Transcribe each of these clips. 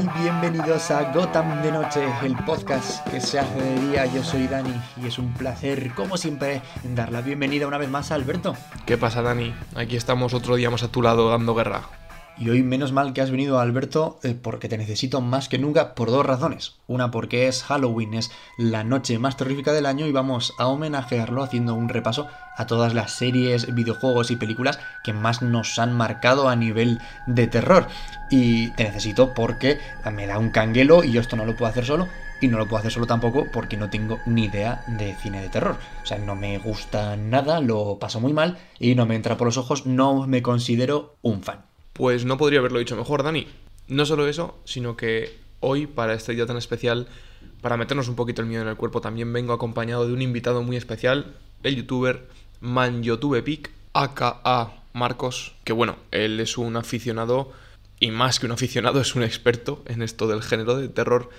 Y bienvenidos a Gotham de Noche, el podcast que se hace de día. Yo soy Dani y es un placer, como siempre, dar la bienvenida una vez más a Alberto. ¿Qué pasa, Dani? Aquí estamos otro día más a tu lado dando guerra. Y hoy menos mal que has venido Alberto eh, porque te necesito más que nunca por dos razones. Una porque es Halloween, es la noche más terrífica del año y vamos a homenajearlo haciendo un repaso a todas las series, videojuegos y películas que más nos han marcado a nivel de terror. Y te necesito porque me da un canguelo y yo esto no lo puedo hacer solo. Y no lo puedo hacer solo tampoco porque no tengo ni idea de cine de terror. O sea, no me gusta nada, lo paso muy mal y no me entra por los ojos, no me considero un fan. Pues no podría haberlo dicho mejor, Dani. No solo eso, sino que hoy, para este día tan especial, para meternos un poquito el miedo en el cuerpo, también vengo acompañado de un invitado muy especial, el youtuber ManYotubePic, aka Marcos, que bueno, él es un aficionado, y más que un aficionado, es un experto en esto del género de terror,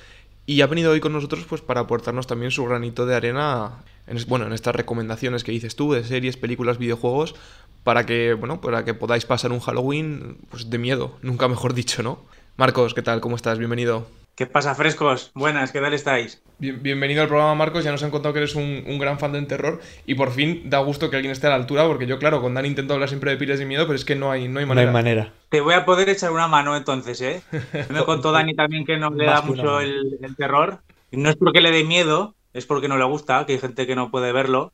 y ha venido hoy con nosotros pues para aportarnos también su granito de arena en, bueno, en estas recomendaciones que dices tú de series, películas, videojuegos, para que, bueno, para que podáis pasar un Halloween pues, de miedo, nunca mejor dicho, ¿no? Marcos, ¿qué tal? ¿Cómo estás? Bienvenido. ¿Qué pasa, frescos? Buenas, ¿qué tal estáis? bienvenido al programa, Marcos. Ya nos han contado que eres un, gran fan del terror y por fin da gusto que alguien esté a la altura, porque yo, claro, con Dan intento hablar siempre de piles de miedo, pero es que no hay, no hay manera. No hay manera. Te voy a poder echar una mano entonces, ¿eh? Me contó Dani también que no le da mucho el, el terror. No es porque le dé miedo, es porque no le gusta, que hay gente que no puede verlo.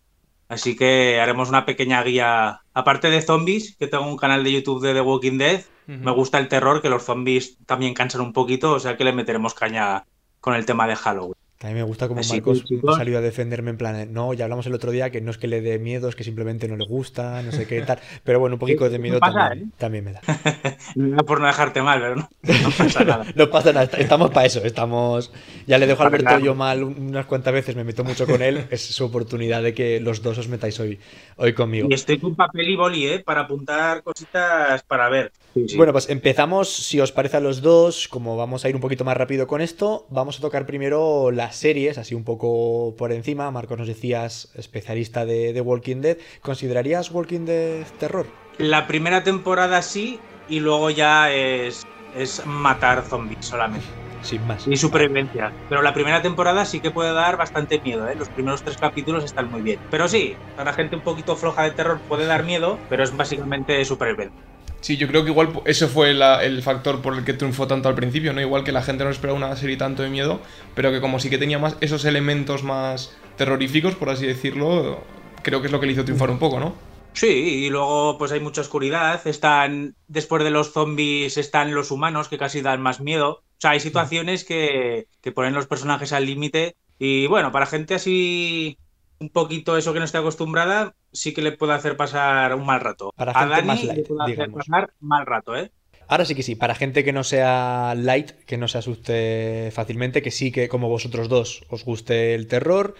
Así que haremos una pequeña guía. Aparte de zombies, que tengo un canal de YouTube de The Walking Dead, me gusta el terror, que los zombies también cansan un poquito, o sea que le meteremos caña con el tema de Halloween. A mí me gusta como Marcos salió a defenderme en plan, no, ya hablamos el otro día que no es que le dé miedo, es que simplemente no le gusta, no sé qué tal. Pero bueno, un poquito de miedo también, ¿eh? también, me da. no por no dejarte mal, pero no, pasa nada. no pasa nada, estamos para eso, estamos... Ya le dejo a Alberto yo mal unas cuantas veces, me meto mucho con él, es su oportunidad de que los dos os metáis hoy, hoy conmigo. Y estoy con papel y boli, ¿eh? Para apuntar cositas para ver. Bueno, pues empezamos, si os parece a los dos, como vamos a ir un poquito más rápido con esto, vamos a tocar primero la series, así un poco por encima. Marcos, nos decías, especialista de, de Walking Dead. ¿Considerarías Walking Dead terror? La primera temporada sí, y luego ya es, es matar zombies solamente. Sin más. Y supervivencia. Pero la primera temporada sí que puede dar bastante miedo, ¿eh? Los primeros tres capítulos están muy bien. Pero sí, para gente un poquito floja de terror puede dar miedo, pero es básicamente supervivencia. Sí, yo creo que igual ese fue el factor por el que triunfó tanto al principio, ¿no? Igual que la gente no esperaba una serie tanto de miedo, pero que como sí que tenía más esos elementos más terroríficos, por así decirlo, creo que es lo que le hizo triunfar un poco, ¿no? Sí, y luego pues hay mucha oscuridad, están, después de los zombies están los humanos que casi dan más miedo. O sea, hay situaciones que, que ponen los personajes al límite y bueno, para gente así un poquito eso que no esté acostumbrada, sí que le puede hacer pasar un mal rato. Para a Dani más light, le puede hacer pasar mal rato, ¿eh? Ahora sí que sí, para gente que no sea light, que no se asuste fácilmente, que sí que como vosotros dos os guste el terror,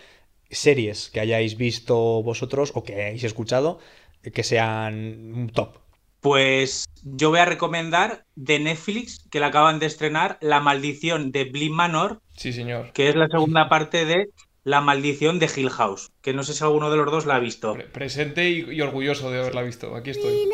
series que hayáis visto vosotros o que hayáis escuchado, que sean un top. Pues yo voy a recomendar de Netflix, que la acaban de estrenar, La maldición de Bly Manor. Sí, señor. Que es la segunda parte de la maldición de Hill House, que no sé si alguno de los dos la ha visto. presente y, orgulloso de haberla visto. Aquí estoy.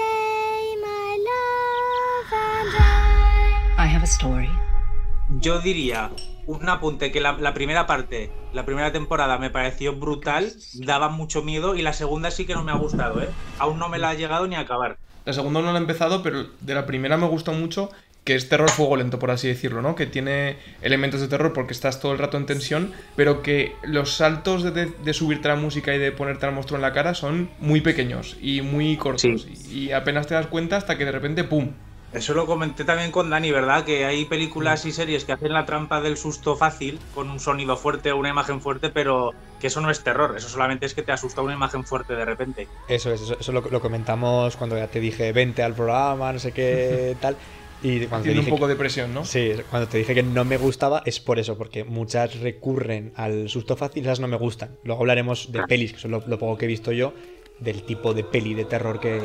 Yo diría un apunte que la, primera parte, la primera temporada me pareció brutal, daba mucho miedo y la segunda sí que no me ha gustado, ¿eh? Aún no me la ha llegado ni a acabar. La segunda no la he empezado, pero de la primera me gustó mucho que es terror fuego lento, por así decirlo, ¿no? Que tiene elementos de terror porque estás todo el rato en tensión, pero que los saltos de, subirte la música y de ponerte al monstruo en la cara son muy pequeños y muy cortos. Y apenas te das cuenta hasta que de repente, ¡pum! Eso lo comenté también con Dani, ¿verdad? Que hay películas y series que hacen la trampa del susto fácil, con un sonido fuerte o una imagen fuerte, pero que eso no es terror, eso solamente es que te asusta una imagen fuerte de repente. Eso es, eso, lo, lo, comentamos cuando ya te dije, vente al programa, no sé qué tal. Y cuando Tiene un poco de presión, ¿no? Sí, cuando te dije que no me gustaba es por eso, porque muchas recurren al susto fácil, esas no me gustan. Luego hablaremos de pelis, que son lo, poco que he visto yo, del tipo de peli de terror que,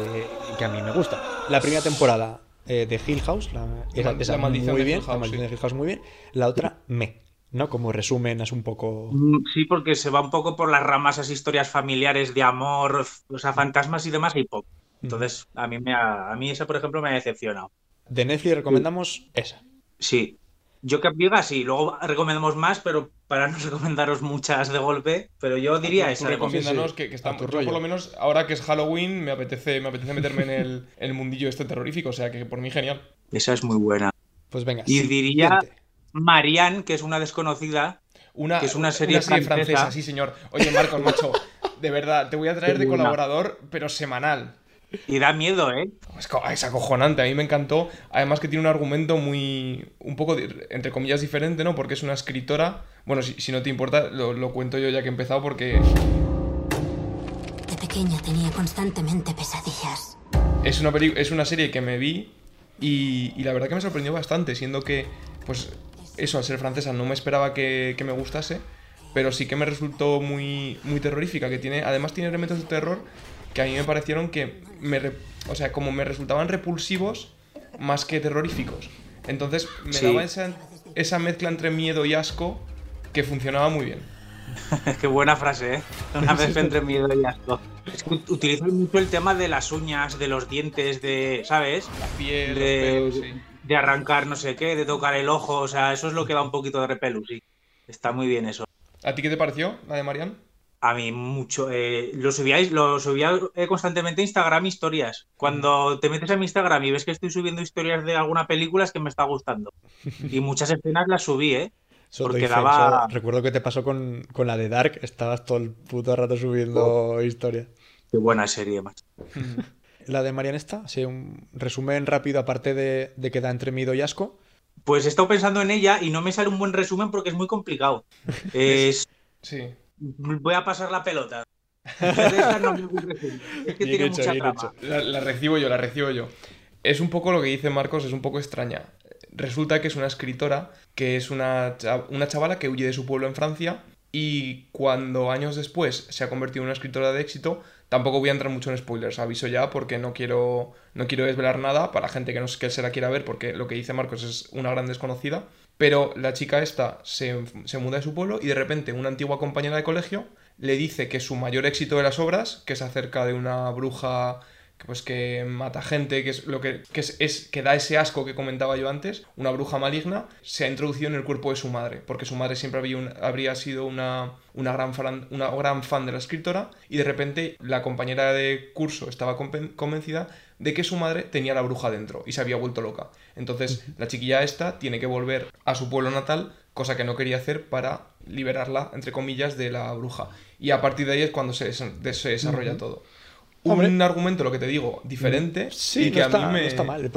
a mí me gusta. La primera temporada eh, de Hill House, la, esa, muy bien, la maldición de Hill House muy bien. La otra, me. ¿no? Como resumen, es un poco. Mm, sí, porque se va un poco por las ramas, esas historias familiares de amor, o sea, fantasmas y demás, y poco. Entonces, a mí, me a mí esa, por ejemplo, me ha decepcionado. De Netflix recomendamos esa. Sí. Yo que diga sí, luego recomendamos más, pero para no recomendaros muchas de golpe, pero yo diría esa. Recomiéndanos que, que está, yo por lo menos ahora que es Halloween me apetece, me apetece meterme en el, el, mundillo este terrorífico, o sea que por mí genial. Esa es muy buena. Pues venga. Y diría Marianne, que es una desconocida, una, que es una serie, francesa. Sí, señor. Oye, Marcos, macho, de verdad, te voy a traer de colaborador, pero semanal. Y da miedo, ¿eh? Es, acojonante, a mí me encantó. Además que tiene un argumento muy, un poco, entre comillas, diferente, ¿no? Porque es una escritora. Bueno, si, no te importa, lo, cuento yo ya que he empezado porque... De pequeña tenía constantemente pesadillas. Es una, es una serie que me vi y, y, la verdad que me sorprendió bastante, siendo que, pues, eso, al ser francesa, no me esperaba que, que me gustase pero sí que me resultó muy, muy terrorífica, que tiene, además tiene elementos de terror que a mí me parecieron que, me, o sea, como me resultaban repulsivos más que terroríficos. Entonces me daba esa, esa mezcla entre miedo y asco que funcionaba muy bien. Qué buena frase, ¿eh? Una mezcla entre miedo y asco. Es que utilizan mucho el tema de las uñas, de los dientes, de, ¿sabes? La piel, de, de arrancar no sé qué, de tocar el ojo, o sea, eso es lo que da un poquito de repelus, sí. Está muy bien eso. ¿A ti qué te pareció la de Marian? A mí mucho. Eh, lo subíais, lo subía eh, constantemente a Instagram historias. Cuando te metes a mi Instagram y ves que estoy subiendo historias de alguna película es que me está gustando. Y muchas escenas las subí, ¿eh? Porque daba... Recuerdo que te pasó con, la de Dark, estabas todo el puto rato subiendo oh. historias. Qué buena serie, más. la de Marian está, sí, un resumen rápido aparte de, de que da entre miedo y asco. Pues he estado pensando en ella y no me sale un buen resumen porque es muy complicado. Es... Sí voy a pasar la pelota. es que tiene mucha La, recibo yo, la recibo yo. Es un poco lo que dice Marcos, es un poco extraña. Resulta que es una escritora que es una, una chavala que huye de su pueblo en Francia y cuando años después se ha convertido en una escritora de éxito, tampoco voy a entrar mucho en spoilers, aviso ya porque no quiero, no quiero desvelar nada para gente que no que se la quiera ver porque lo que dice Marcos es una gran desconocida. Pero la chica esta se, se muda de su pueblo y de repente una antigua compañera de colegio le dice que su mayor éxito de las obras, que es acerca de una bruja pues que mata gente, que es lo que, es, que da ese asco que comentaba yo antes, una bruja maligna, se ha introducido en el cuerpo de su madre, porque su madre siempre había habría sido una, una, gran una gran fan de la escritora, y de repente la compañera de curso estaba convencida de que su madre tenía la bruja dentro y se había vuelto loca. Entonces la chiquilla esta tiene que volver a su pueblo natal, cosa que no quería hacer para liberarla, entre comillas, de la bruja. Y a partir de ahí es cuando se, se desarrolla todo un argumento, lo que te digo, diferente. Sí, y que a mí me... no está mal.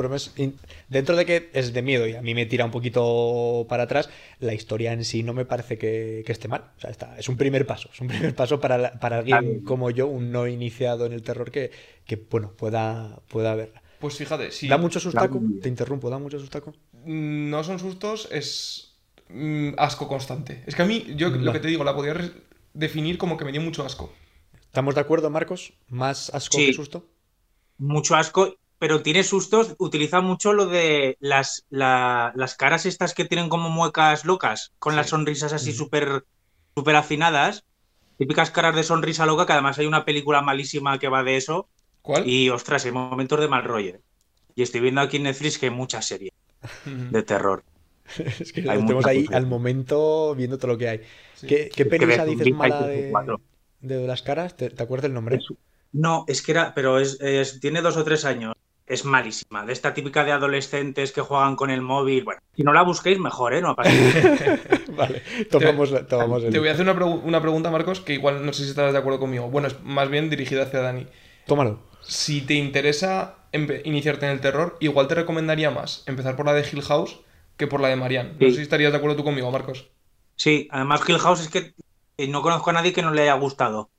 dentro de que es de miedo y a mí me tira un poquito para atrás, la historia en sí no me parece que, esté mal. O sea, está, es un primer paso. Es un primer paso para, para alguien como yo, un no iniciado en el terror, que, que bueno, pueda, pueda verla. Pues fíjate, si. ¿Da mucho sustaco? Te interrumpo, ¿da mucho sustaco? Mm, no son sustos, es mm, asco constante. Es que a mí, yo lo que te digo, la podría definir como que me dio mucho asco. ¿Estamos de acuerdo, Marcos? ¿Más asco que susto? Mucho asco, pero tiene sustos. Utiliza mucho lo de las, las caras estas que tienen como muecas locas, con las sonrisas así súper super afinadas. Típicas caras de sonrisa loca, que además hay una película malísima que va de eso. ¿Cuál? Y ostras, hay momentos de mal rollo. Y estoy viendo aquí en Netflix que hay muchas series de terror. es que estamos ahí al momento viendo todo lo que hay. ¿Qué, qué película dices mala de, de las caras? ¿Te, acuerdas el nombre? no, es que era, pero es, tiene dos o tres años. Es malísima. De esta típica de adolescentes que juegan con el móvil. Bueno, si no la busquéis, mejor, ¿eh? No Vale, tomamos, tomamos Te voy a hacer una, una, pregunta, Marcos, que igual no sé si estarás de acuerdo conmigo. Bueno, es más bien dirigida hacia Dani. Tómalo. Si te interesa iniciarte en el terror, igual te recomendaría más empezar por la de Hill House que por la de Marianne. No sé si estarías de acuerdo tú conmigo, Marcos. Sí, además Hill House es que no conozco a nadie que no le haya gustado.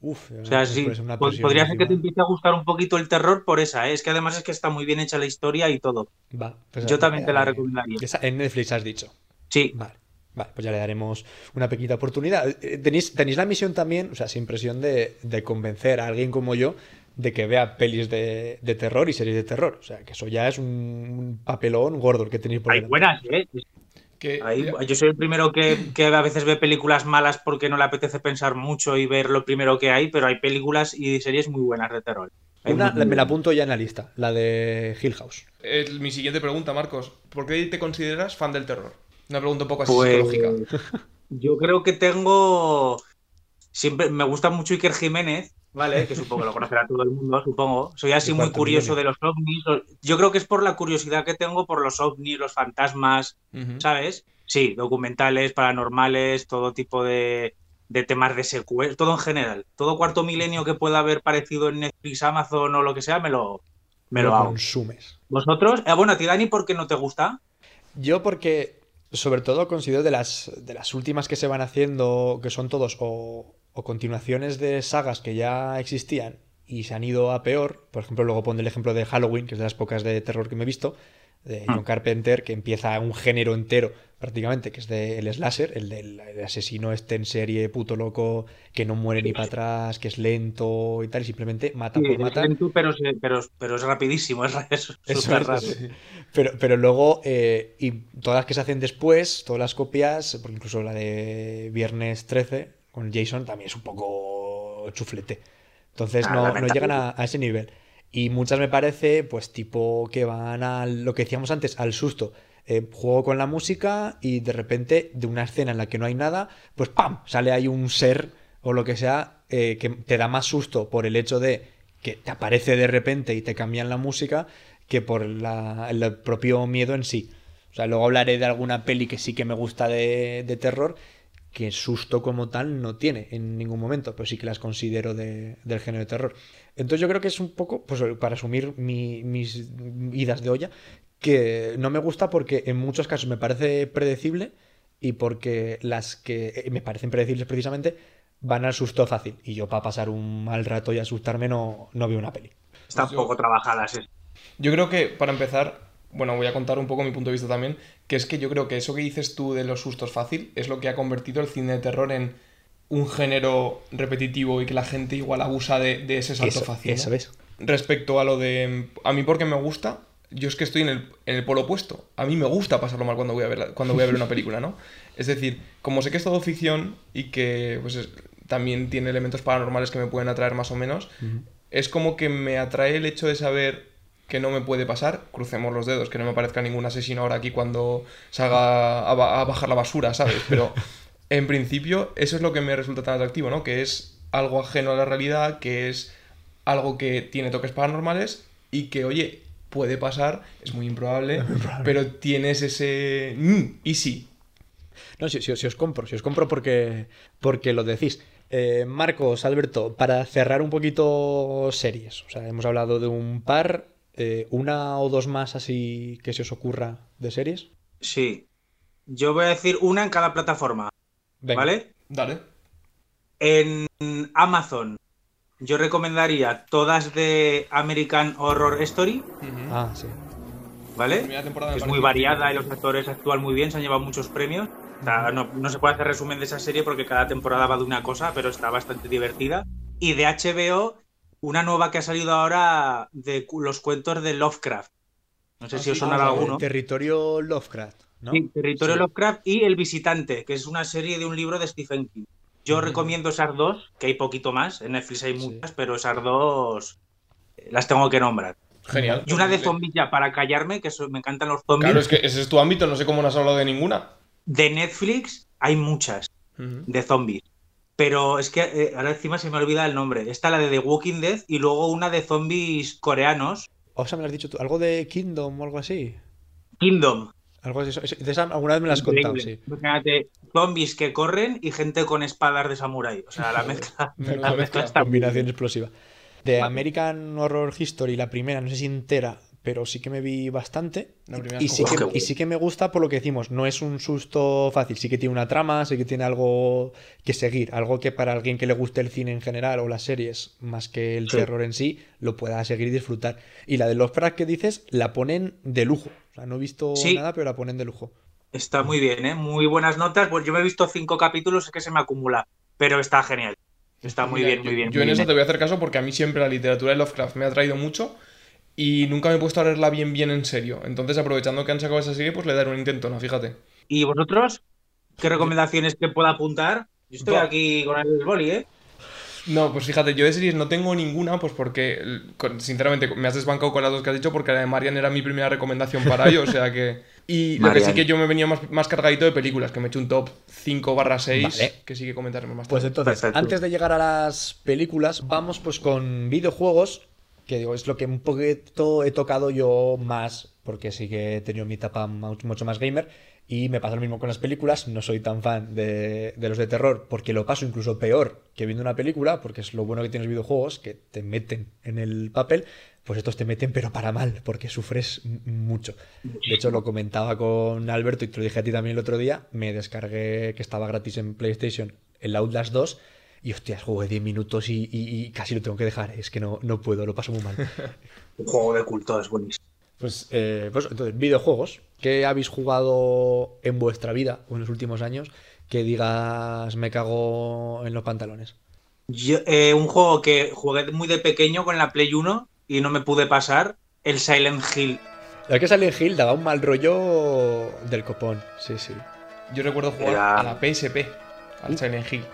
Uf, o sea, sí, podría ser que te empiece a gustar un poquito el terror por esa, ¿eh? es que además es que está muy bien hecha la historia y todo. Va, pues Yo también te la recomendaría. en Netflix has dicho. Sí. Vale. Vale, pues ya le daremos una pequeña oportunidad. Eh, tenéis, tenéis la misión también, o sea, sin presión de, convencer a alguien como yo de que vea pelis de, terror y series de terror. O sea, que eso ya es un, papelón gordo el que tenéis por Hay buenas, ¿eh? Yo soy el primero que, a veces ve películas malas porque no le apetece pensar mucho y ver lo primero que hay, pero hay películas y series muy buenas de terror. Una, me la apunto ya en la lista, la de Hill House. mi siguiente pregunta, Marcos. ¿Por qué te consideras fan del terror? Una pregunta un poco así Pues, psicológica. Yo creo que tengo. Siempre me gusta mucho Iker Jiménez, ¿vale? Que supongo que lo conocerá todo el mundo, supongo. Soy así muy curioso de los ovnis. Yo creo que es por la curiosidad que tengo por los ovnis, los fantasmas. ¿sabes? Sí, documentales, paranormales, todo tipo de, de temas de secuestro, todo en general. Todo cuarto milenio que pueda haber parecido en Netflix, Amazon o lo que sea, me lo, me lo hago. consumes. ¿Vosotros? Eh, bueno, a ti, Dani, ¿por qué no te gusta? Yo porque, sobre todo, considero de las, de las últimas que se van haciendo, que son todos o, o continuaciones de sagas que ya existían y se han ido a peor. Por ejemplo, luego pondré el ejemplo de Halloween, que es de las pocas de terror que me he visto, de John Mm. Carpenter, que empieza un género entero prácticamente, que es del slasher, el del el asesino este en serie puto loco, que no muere ni para atrás, que es lento y tal, y simplemente mata Sí, por es matar. lento, pero, pero, pero es rapidísimo, es, es Eso súper es, rápido. sí. Pero, pero luego, eh, y todas las que se hacen después, todas las copias, porque incluso la de Viernes 13 con Jason también es un poco chuflete. Entonces Ah, no, no llegan a, a ese nivel. Y muchas me parece, pues tipo que van a lo que decíamos antes, al susto. Eh, juego con la música y de repente, de una escena en la que no hay nada, pues ¡pam! Sale ahí un ser o lo que sea eh, que te da más susto por el hecho de que te aparece de repente y te cambian la música que por la- el propio miedo en sí. O sea, luego hablaré de alguna peli que sí que me gusta de, de terror, que susto como tal no tiene en ningún momento, pero sí que las considero de- del género de terror. Entonces yo creo que es un poco, pues para asumir mi- mis idas de olla, que no me gusta porque en muchos casos me parece predecible y porque las que eh, me parecen predecibles precisamente van al susto fácil. Y yo para pasar un mal rato y asustarme no, no veo una peli. Están Pues yo- poco trabajadas. es- Yo creo que, para empezar, bueno, voy a contar un poco mi punto de vista también, que es que yo creo que eso que dices tú de los sustos fácil es lo que ha convertido el cine de terror en un género repetitivo y que la gente igual abusa de, de ese salto Eso, fácil. ¿no? eso es. Respecto a lo de... A mí porque me gusta, yo es que estoy en el, en el polo opuesto. A mí me gusta pasarlo mal cuando voy a ver, la- cuando voy a ver una película, ¿no? Es decir, como sé que es todo ficción y que pues, es- también tiene elementos paranormales que me pueden atraer más o menos, es como que me atrae el hecho de saber que no me puede pasar, crucemos los dedos, que no me aparezca ningún asesino ahora aquí cuando salga a, ba- a bajar la basura, ¿sabes? Pero en principio eso es lo que me resulta tan atractivo, ¿no? Que es algo ajeno a la realidad, que es algo que tiene toques paranormales y que, oye, puede pasar, es muy improbable, pero tienes ese... "Mm, y sí. No, si, si- si os compro, si os compro porque, porque lo decís. Eh, Marcos, Alberto, para cerrar un poquito series. O sea, hemos hablado de un par, eh, una o dos más así que se os ocurra de series. Sí. Yo voy a decir una en cada plataforma, Venga. ¿vale? Dale. En Amazon, yo recomendaría todas de American Horror Story, Ah, sí. ¿vale? Primera temporada me Es muy muy variada y los actores actúan muy bien, se han llevado muchos premios. O sea, no, no se puede hacer resumen de esa serie porque cada temporada va de una cosa, pero está bastante divertida. Y de HBO, una nueva que ha salido ahora de los cuentos de Lovecraft. No sé Ah, si os sonará Ah, alguno. El territorio Lovecraft, ¿no? Sí, Territorio Sí. Lovecraft y El Visitante, que es una serie de un libro de Stephen King. Yo recomiendo esas dos, que hay poquito más, en Netflix hay Sí. muchas, pero esas dos eh, las tengo que nombrar. Genial. Y una de zombies ya, para callarme, que eso- me encantan los zombies. Claro, es que ese es tu ámbito, no sé cómo no has hablado de ninguna. De Netflix hay muchas de zombies. Pero es que eh, ahora encima se me olvida el nombre. Está la de The Walking Dead y luego una de zombies coreanos, O sea, me lo has dicho tú. ¿Algo de Kingdom o algo así? Kingdom. Algo de eso. De esa alguna vez me la has contado, sí. Imagínate, zombies que corren y gente con espadas de samurái. O sea, la mezcla, la mezcla. está Combinación explosiva. De American Horror History, la primera, no sé si entera, pero sí que me vi bastante. La primera Y sí, que, y sí que me gusta por lo que decimos, no es un susto fácil, sí que tiene una trama, sí que tiene algo que seguir, algo que para alguien que le guste el cine en general o las series, más que el Sí. terror en sí, lo pueda seguir y disfrutar. Y la de Lovecraft que dices, la ponen de lujo. O sea, no he visto Sí. nada, pero la ponen de lujo. Está muy bien, ¿eh? Muy buenas notas. Pues yo me he visto cinco capítulos, es que se me acumula. Pero está genial. Está muy Mira, bien, muy yo- bien. Yo muy en bien. eso te voy a hacer caso porque a mí siempre la literatura de Lovecraft me ha traído mucho y nunca me he puesto a leerla bien, bien en serio. Entonces, aprovechando que han sacado esa serie, pues le daré un intento, ¿no? Fíjate. ¿Y vosotros? ¿Qué recomendaciones que pueda apuntar? Yo estoy Va. aquí con el boli, ¿eh? No, pues fíjate, yo de series no tengo ninguna, pues porque, sinceramente, me has desbancado con las dos que has dicho porque la de Marian era mi primera recomendación para ello, o sea que Y lo que sí que yo me venía más, más cargadito de películas, que me he hecho un top 5 barra 6, Vale. que sí que comentaremos más Pues tarde. entonces, Perfecto. antes de llegar a las películas, vamos pues con videojuegos, que digo, es lo que un poquito he tocado yo más, porque sí que he tenido mi etapa mu- mucho más gamer, y me pasa lo mismo con las películas, no soy tan fan de, de los de terror, porque lo paso incluso peor que viendo una película, porque es lo bueno que tienen los videojuegos, que te meten en el papel, pues estos te meten pero para mal, porque sufres mucho. De hecho, lo comentaba con Alberto y te lo dije a ti también el otro día, me descargué que estaba gratis en PlayStation el Outlast 2 y hostias, jugué 10 minutos y, y- y casi lo tengo que dejar, es que no, no puedo, lo paso muy mal. Un juego de culto es buenísimo. Pues, eh, pues entonces, videojuegos, ¿qué habéis jugado en vuestra vida o en los últimos años que digas me cago en los pantalones? Yo, eh, un juego que jugué muy de pequeño con la Play 1 y no me pude pasar, el Silent Hill. La que sale en Hill daba un mal rollo del copón, sí, sí. Yo recuerdo jugar Era- a la PSP, al Silent Hill.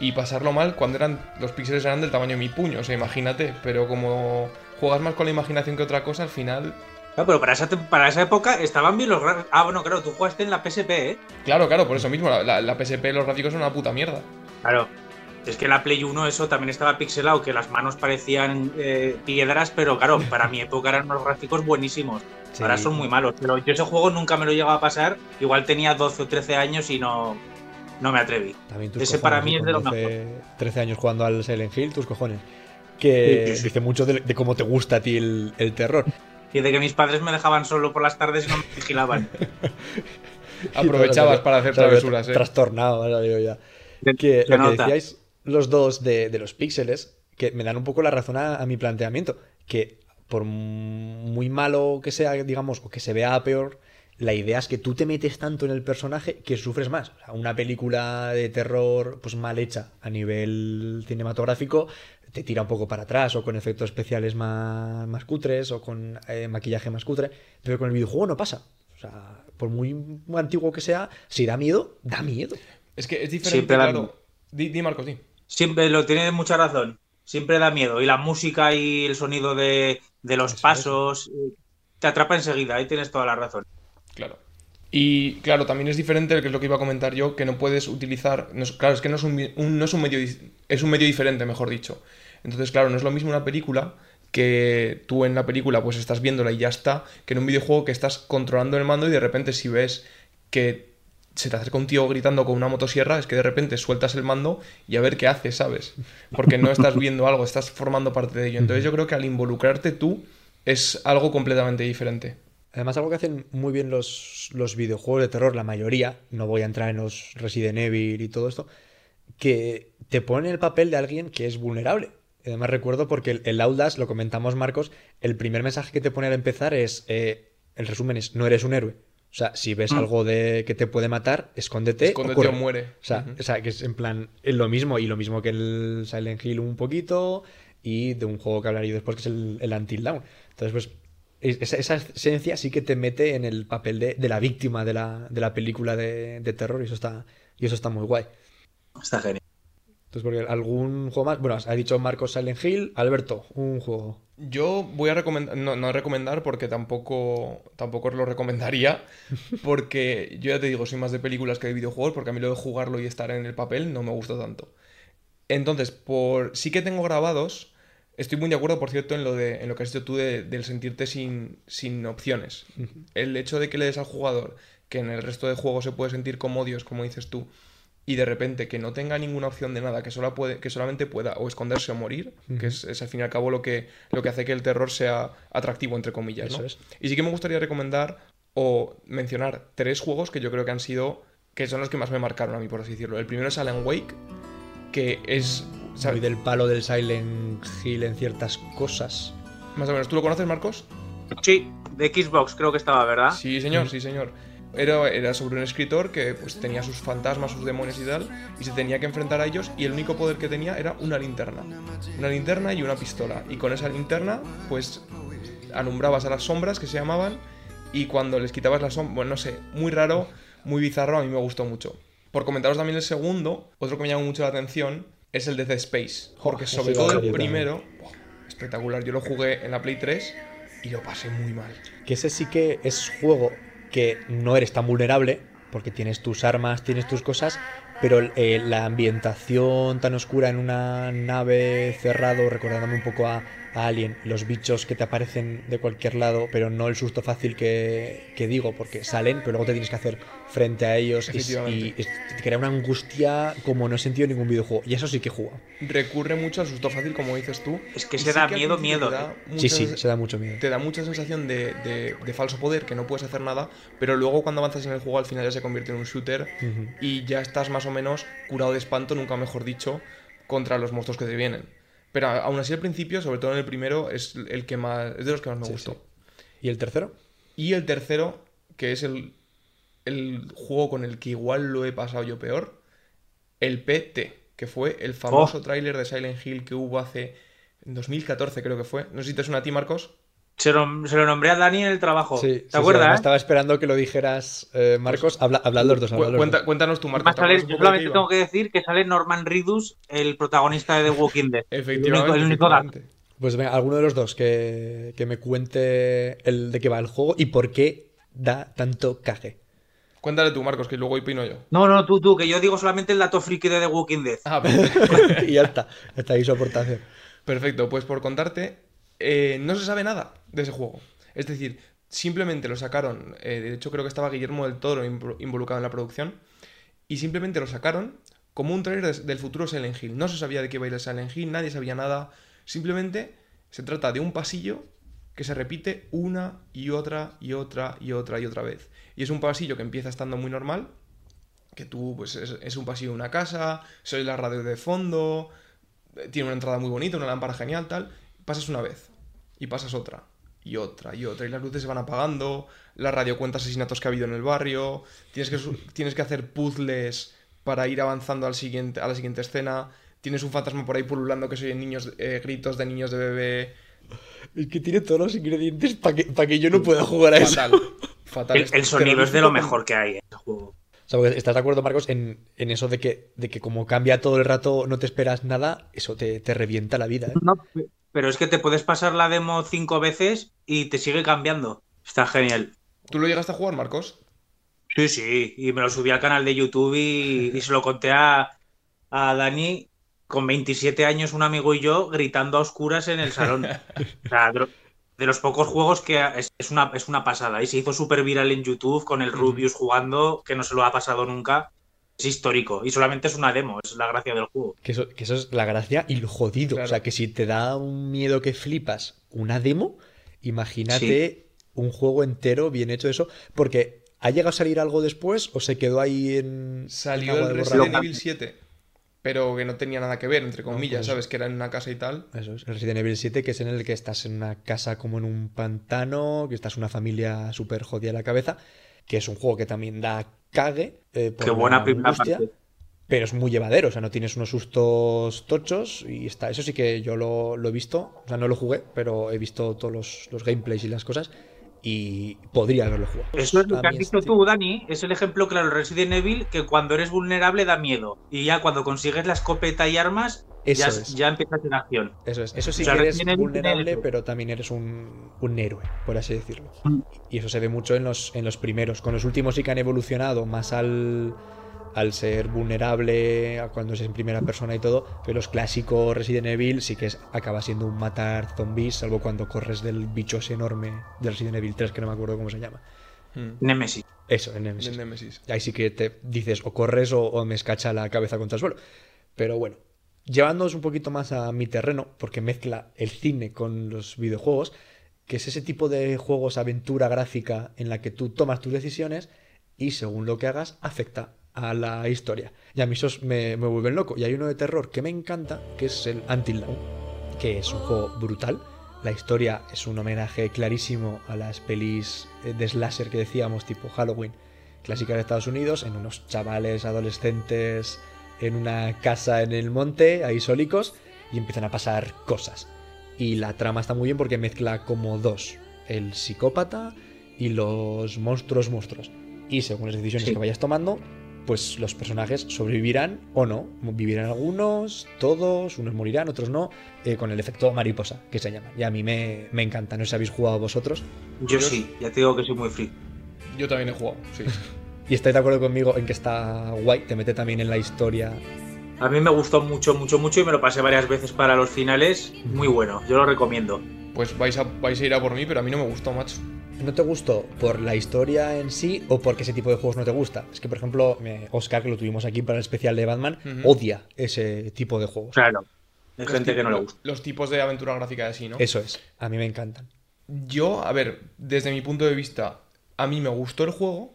Y pasarlo mal cuando eran los píxeles eran del tamaño de mi puño, o sea, imagínate. Pero como juegas más con la imaginación que otra cosa, al final. No, pero para esa, para esa época estaban bien los gra- Ah, bueno, claro, tú jugaste en la PSP, ¿eh? Claro, claro, por eso mismo, la, la- la PSP, los gráficos son una puta mierda. Claro. Es que la Play 1 eso también estaba pixelado, que las manos parecían eh, piedras, pero claro, para mi época eran unos gráficos buenísimos. Sí. Ahora son muy malos. Pero yo ese juego nunca me lo llegaba a pasar. Igual tenía 12 o 13 años y no, no me atreví. También tus Ese cojones, para ¿eh? mí es Con de lo 12, 13 años jugando al Silent Hill, tus cojones. Que Sí, sí, sí. dice mucho de, de cómo te gusta a ti el, el terror. Y de que mis padres me dejaban solo por las tardes y no me vigilaban. Aprovechabas para hacer travesuras, eh. Trastornado, ahora digo ya. Que lo que decíais los dos de, de los píxeles, que me dan un poco la razón a, a mi planteamiento. Que por muy malo que sea, digamos, o que se vea peor, la idea es que tú te metes tanto en el personaje que sufres más. O sea, una película de terror pues mal hecha a nivel cinematográfico te tira un poco para atrás o con efectos especiales más, más cutres o con eh, maquillaje más cutre, pero con el videojuego no pasa. O sea, por muy, antiguo que sea, si da miedo, da miedo. Es que es diferente, Siempre claro. Di, di, Marcos, di. Siempre lo tiene mucha razón. Siempre da miedo. Y la música y el sonido de, de los Eso pasos eh, te atrapa enseguida. Ahí tienes toda la razón. Claro. Y claro, también es diferente, que es lo que iba a comentar yo, que no puedes utilizar. no es- claro, es que no es un, un- no es un medio. Es un medio diferente, mejor dicho. Entonces, claro, no es lo mismo una película que tú en la película pues estás viéndola y ya está, que en un videojuego que estás controlando el mando y de repente si ves que se te acerca un tío gritando con una motosierra, es que de repente sueltas el mando y a ver qué haces, ¿sabes? Porque no estás viendo algo, estás formando parte de ello. Entonces yo creo que al involucrarte tú es algo completamente diferente. Además, algo que hacen muy bien los, los videojuegos de terror, la mayoría, no voy a entrar en los Resident Evil y todo esto, que te ponen el papel de alguien que es vulnerable. Además, recuerdo porque el, el Outlast, lo comentamos Marcos, el primer mensaje que te pone al empezar es, eh, el resumen es, no eres un héroe. O sea, si ves Mm. algo de que te puede matar, escóndete, Escóndete corre. o muere. O sea, o sea, que es en plan, es lo mismo, y lo mismo que el Silent Hill un poquito, y de un juego que hablaré yo después, que es el, el Until Dawn. Entonces, pues, es- esa, esa esencia sí que te mete en el papel de, de la víctima de la, de la película de, de terror, y eso está, y eso está muy guay. Está genial. Entonces, porque algún juego más, bueno, ha dicho Marcos Silent Hill, Alberto, un juego. Yo voy a recomendar, no, no recomendar porque tampoco, tampoco os lo recomendaría, porque yo ya te digo, soy más de películas que de videojuegos, porque a mí lo de jugarlo y estar en el papel no me gusta tanto. Entonces, por sí que tengo grabados, estoy muy de acuerdo, por cierto, en lo, de, en lo que has dicho tú de- del sentirte sin, sin opciones. El hecho de que le des al jugador que en el resto de juegos se puede sentir como Dios, como dices tú, y de repente que no tenga ninguna opción de nada, que, solo puede, que solamente pueda o esconderse o morir, que es, es al fin y al cabo lo que, lo que hace que el terror sea atractivo, entre comillas. ¿no? Es. Y sí que me gustaría recomendar o mencionar tres juegos que yo creo que han sido, que son los que más me marcaron a mí, por así decirlo. El primero es Alan Wake, que es... ¿sabes? Muy del palo del Silent Hill en ciertas cosas. Más o menos, ¿tú lo conoces, Marcos? Sí, de Xbox creo que estaba, ¿verdad? Sí, señor, sí, señor. Era, era sobre un escritor que pues tenía sus fantasmas, sus demonios y tal, y se tenía que enfrentar a ellos, y el único poder que tenía era una linterna. Una linterna y una pistola. Y con esa linterna, pues alumbrabas a las sombras que se llamaban, y cuando les quitabas las sombras, bueno, no sé, muy raro, muy bizarro, a mí me gustó mucho. Por comentaros también el segundo, otro que me llamó mucho la atención es el de The Space, porque sobre todo el primero, espectacular, yo lo jugué en la Play 3 y lo pasé muy mal. Que ese sí que es juego que no eres tan vulnerable, porque tienes tus armas, tienes tus cosas, pero eh, la ambientación tan oscura en una nave cerrado, recordándome un poco a, a Alien, los bichos que te aparecen de cualquier lado, pero no el susto fácil que, que digo, porque salen, pero luego te tienes que hacer frente a ellos y, y- y te crea una angustia como no he sentido en ningún videojuego. Y eso sí que juega. Recurre mucho al susto fácil, como dices tú. Es que y se sí da miedo, miedo, te da. Sí, sí, se da mucho miedo. Te da mucha sensación de, de- de falso poder, que no puedes hacer nada, pero luego cuando avanzas en el juego al final ya se convierte en un shooter y ya estás más o menos curado de espanto, nunca mejor dicho, contra los monstruos que te vienen. Pero aún así al principio, sobre todo en el primero, es el que más es de los que más me Sí, gustó. sí. ¿Y el tercero? Y el tercero, que es el, el juego con el que igual lo he pasado yo peor, el PT, que fue el famoso tráiler de Silent Hill que hubo hace en 2014 creo que fue. No sé si te suena a ti, Marcos. Se lo, se lo nombré a Dani en el trabajo. Sí, ¿Te sí, acuerdas? eh? estaba esperando que lo dijeras, eh, Marcos. Habla, hablad los dos, hablad Cu- los cuenta- dos. cuéntanos tú, Marcos. Va a ¿te acuerdas salir- un yo solamente tengo que decir que sale Norman Reedus, el protagonista de The Walking Dead. Efectivamente. El único, el único. Pues venga, alguno de los dos que, que me cuente el de qué va el juego y por qué da tanto caje. Cuéntale tú, Marcos, que luego opino yo. No, no, tú, tú, que yo digo solamente el dato friki de The Walking Dead. Ah, perfecto. y ya está, está ahí su aportación. Perfecto, pues por contarte, eh, no se sabe nada de ese juego. Es decir, simplemente lo sacaron, eh, de hecho creo que estaba Guillermo del Toro invo- involucrado en la producción, y simplemente lo sacaron como un trailer del futuro Silent Hill. No se sabía de qué iba a ir el Silent Hill, nadie sabía nada, simplemente se trata de un pasillo que se repite una y otra y otra y otra y otra vez. Y es un pasillo que empieza estando muy normal, que tú, pues es, es un pasillo de una casa, soy la radio de fondo, eh, tiene una entrada muy bonita, una lámpara genial, tal. Pasas una vez y pasas otra y otra y otra y las luces se van apagando, la radio cuenta asesinatos que ha habido en el barrio, tienes que, tienes que hacer puzzles para ir avanzando al siguiente, a la siguiente escena, tienes un fantasma por ahí pululando que se oyen niños, eh, gritos de niños de bebé. Es que tiene todos los ingredientes para que, pa' que yo no pueda jugar a eso. Fatal. Fatal. El, el sonido es de lo mejor que hay en este juego. O sea, porque ¿Estás de acuerdo, Marcos, en, en eso de que, de que como cambia todo el rato, no te esperas nada? Eso te, te revienta la vida. ¿eh? No, pero es que te puedes pasar la demo cinco veces y te sigue cambiando. Está genial. ¿Tú lo llegaste a jugar, Marcos? Sí, sí, y me lo subí al canal de YouTube y, y se lo conté a, a Dani con 27 años, un amigo y yo, gritando a oscuras en el salón. O sea, de, lo- de los pocos juegos que es, es una, es una pasada. Y se hizo súper viral en YouTube con el. Rubius jugando, que no se lo ha pasado nunca. Es histórico. Y solamente es una demo, es la gracia del juego. Que eso, que eso es la gracia y lo jodido. Claro. O sea, que si te da un miedo que flipas una demo, imagínate un juego entero bien hecho de eso. Porque ¿ha llegado a salir algo después o se quedó ahí en. Salió en el de Resident? Evil 7, pero que no tenía nada que ver, entre comillas, pues- ¿sabes? Que era en una casa y tal. Eso es, el Resident Evil 7, que es en el que estás en una casa como en un pantano, que estás una familia súper jodida de la cabeza, que es un juego que también da cague. eh, por Qué buena primera parte. Pero es muy llevadero, o sea, no tienes unos sustos tochos y está. Eso sí que yo lo, lo he visto, o sea, no lo jugué, pero he visto todos los, los gameplays y las cosas y podría haberlo jugado. Eso es lo que has dicho tú, Dani. Es el ejemplo claro de Resident Evil que cuando eres vulnerable da miedo. Y ya cuando consigues la escopeta y armas, Eso ya, es. ya empiezas en acción. Eso es, eso sí O sea, que eres Resident vulnerable, pero también eres un, un héroe, por así decirlo. Mm. Y eso se ve mucho en los, en los primeros. Con los últimos sí que han evolucionado más al, al ser vulnerable, a cuando es en primera persona y todo. Pero los clásicos Resident Evil sí que es, acaba siendo un matar zombies, salvo cuando corres del bicho ese enorme del Resident Evil 3, que no me acuerdo cómo se llama. Hmm. Nemesis. Eso, en De Nemesis. Nemesis. Ahí sí que te dices o corres o, o me escacha la cabeza contra el suelo. Pero bueno, llevándonos un poquito más a mi terreno, porque mezcla el cine con los videojuegos, que es ese tipo de juegos aventura gráfica en la que tú tomas tus decisiones y según lo que hagas afecta a la historia. Y a mí esos me, me vuelven loco. Y hay uno de terror que me encanta, que es el Until Dawn, que es un juego brutal. La historia es un homenaje clarísimo a las pelis eh, de slasher que decíamos, tipo Halloween, clásicas de Estados Unidos, en unos chavales adolescentes en una casa en el monte, ahí sólicos, y empiezan a pasar cosas. Y la trama está muy bien porque mezcla como dos, el psicópata y los monstruos monstruos. Y según las decisiones Sí. que vayas tomando, pues los personajes sobrevivirán o no. Vivirán algunos, todos, unos morirán, otros no, eh, con el efecto mariposa, que se llama. Y a mí me, me encanta, no sé si habéis jugado vosotros. Yo sí, ya te digo que soy muy free. Yo también he jugado, sí. ¿Y estáis de acuerdo conmigo en que está guay? Te mete también en la historia. A mí me gustó mucho, mucho, mucho y me lo pasé varias veces para los finales. Muy bueno, yo lo recomiendo. Pues vais a, vais a ir a por mí, pero a mí no me gustó, macho. ¿No te gustó por la historia en sí o porque ese tipo de juegos no te gusta? Es que, por ejemplo, Oscar, que lo tuvimos aquí para el especial de Batman, odia ese tipo de juegos. Claro. Hay Los gente que no le tipos- gusta. Los tipos de aventura gráfica así, ¿no? Eso es, a mí me encantan. Yo, a ver, desde mi punto de vista, a mí me gustó el juego,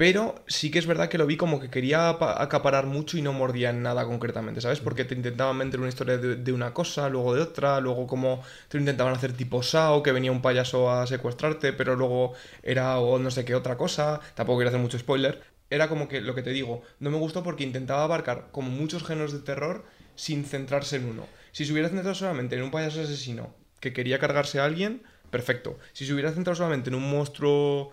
pero sí que es verdad que lo vi como que quería apa- acaparar mucho y no mordía en nada concretamente, ¿sabes? Porque te intentaban vender una historia de, de una cosa, luego de otra, luego como te lo intentaban hacer tipo Sao, que venía un payaso a secuestrarte, pero luego era o no sé qué otra cosa, tampoco quiero hacer mucho spoiler. Era como que lo que te digo, no me gustó porque intentaba abarcar como muchos géneros de terror sin centrarse en uno. Si se hubiera centrado solamente en un payaso asesino que quería cargarse a alguien, perfecto. Si se hubiera centrado solamente en un monstruo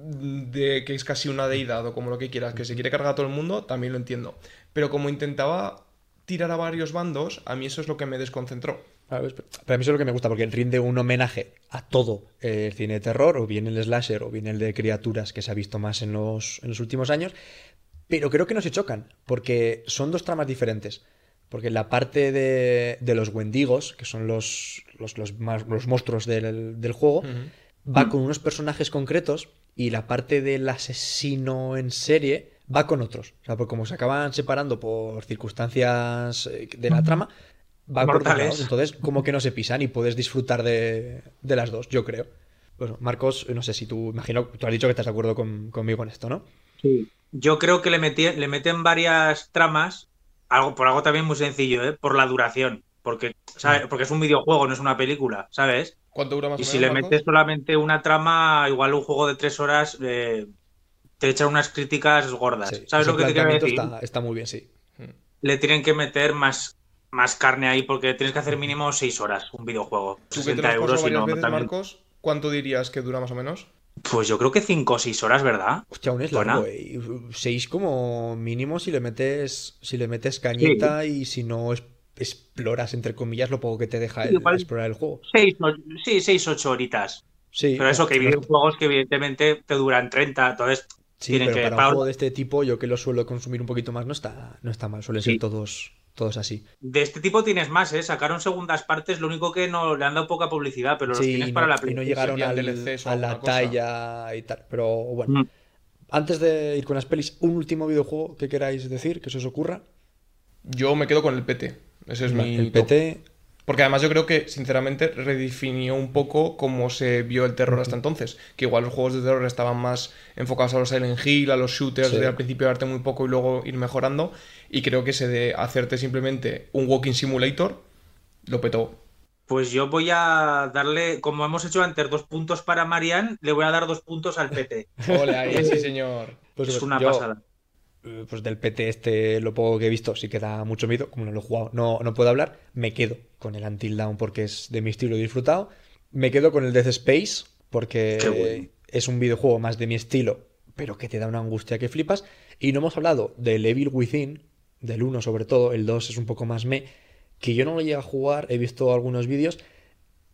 de que es casi una deidad o como lo que quieras, que se quiere cargar a todo el mundo, también lo entiendo. Pero como intentaba tirar a varios bandos, a mí eso es lo que me desconcentró. A ver, Pero a mí eso es lo que me gusta, porque rinde un homenaje a todo el cine de terror, o bien el slasher, o bien el de criaturas que se ha visto más en los, en los últimos años. Pero creo que no se chocan, porque son dos tramas diferentes. Porque la parte de, de los Wendigos, que son los, los, los, los monstruos del, del juego, va con unos personajes concretos y la parte del asesino en serie va con otros. O sea, porque como se acaban separando por circunstancias eh, de la trama, va por Mortales. lados. Entonces, como que no se pisan y puedes disfrutar de, de las dos, yo creo. Bueno, Marcos, no sé si tú, imagino, tú has dicho que estás de acuerdo con- conmigo en esto, ¿no? Sí. Yo creo que le, metí- le meten varias tramas, algo, por algo también muy sencillo, ¿eh? por la duración. Porque, ¿sabes? porque es un videojuego, no es una película, ¿sabes? ¿Cuánto dura más Y o si menos, le Marcos? metes solamente una trama, igual un juego de tres horas, eh, te echan unas críticas gordas. Sí, ¿Sabes lo que te quiero decir? Está, está muy bien, sí. Le tienen que meter más, más carne ahí porque tienes que hacer mínimo seis horas un videojuego. Tú que te 60 lo has euros y no veces, también- Marcos, ¿cuánto dirías que dura más o menos? Pues yo creo que cinco o seis horas, ¿verdad? Hostia, aún es largo, eh. Y Seis como mínimo si le metes, si le metes cañita y si no es- exploras, entre comillas, lo poco que te deja Sí, el- igual- explorar el juego. Seis, o- sí, seis, ocho horitas. Sí, Pero eso, que hay no- videojuegos que evidentemente te duran 30, entonces Sí, tienen pero que... para un juego de este tipo, yo que lo suelo consumir un poquito más, no está, no está mal. Suelen ser todos, todos así. De este tipo tienes más, ¿eh? Sacaron segundas partes, lo único que no le han dado poca publicidad, pero los Sí, tienes para no, la y no PlayStation. llegaron al- a la cosa. talla y tal. Pero bueno, Mm. antes de ir con las pelis, un último videojuego que queráis decir, que se os ocurra. Yo me quedo con el PT. Ese es mi el top. PT, Porque además yo creo que, sinceramente, redefinió un poco cómo se vio el terror hasta entonces. Que igual los juegos de terror estaban más enfocados a los Silent Hill, a los shooters, Sí. de al principio darte muy poco y luego ir mejorando. Y creo que ese de hacerte simplemente un walking simulator lo petó. Pues yo voy a darle, como hemos hecho antes, dos puntos para Marian, le voy a dar dos puntos al PT. Ahí, sí señor. pues, es pues, una yo, pasada. Eh, Pues del PT este, lo poco que he visto, sí que da mucho miedo. Como no lo he jugado, no, no puedo hablar. Me quedo con el Until Dawn porque es de mi estilo y disfrutado. Me quedo con el Death Space porque bueno. es un videojuego más de mi estilo, pero que te da una angustia que flipas. Y no hemos hablado del Evil Within, del 1 sobre todo. El 2 es un poco más me, que yo no lo llegué a jugar, he visto algunos vídeos.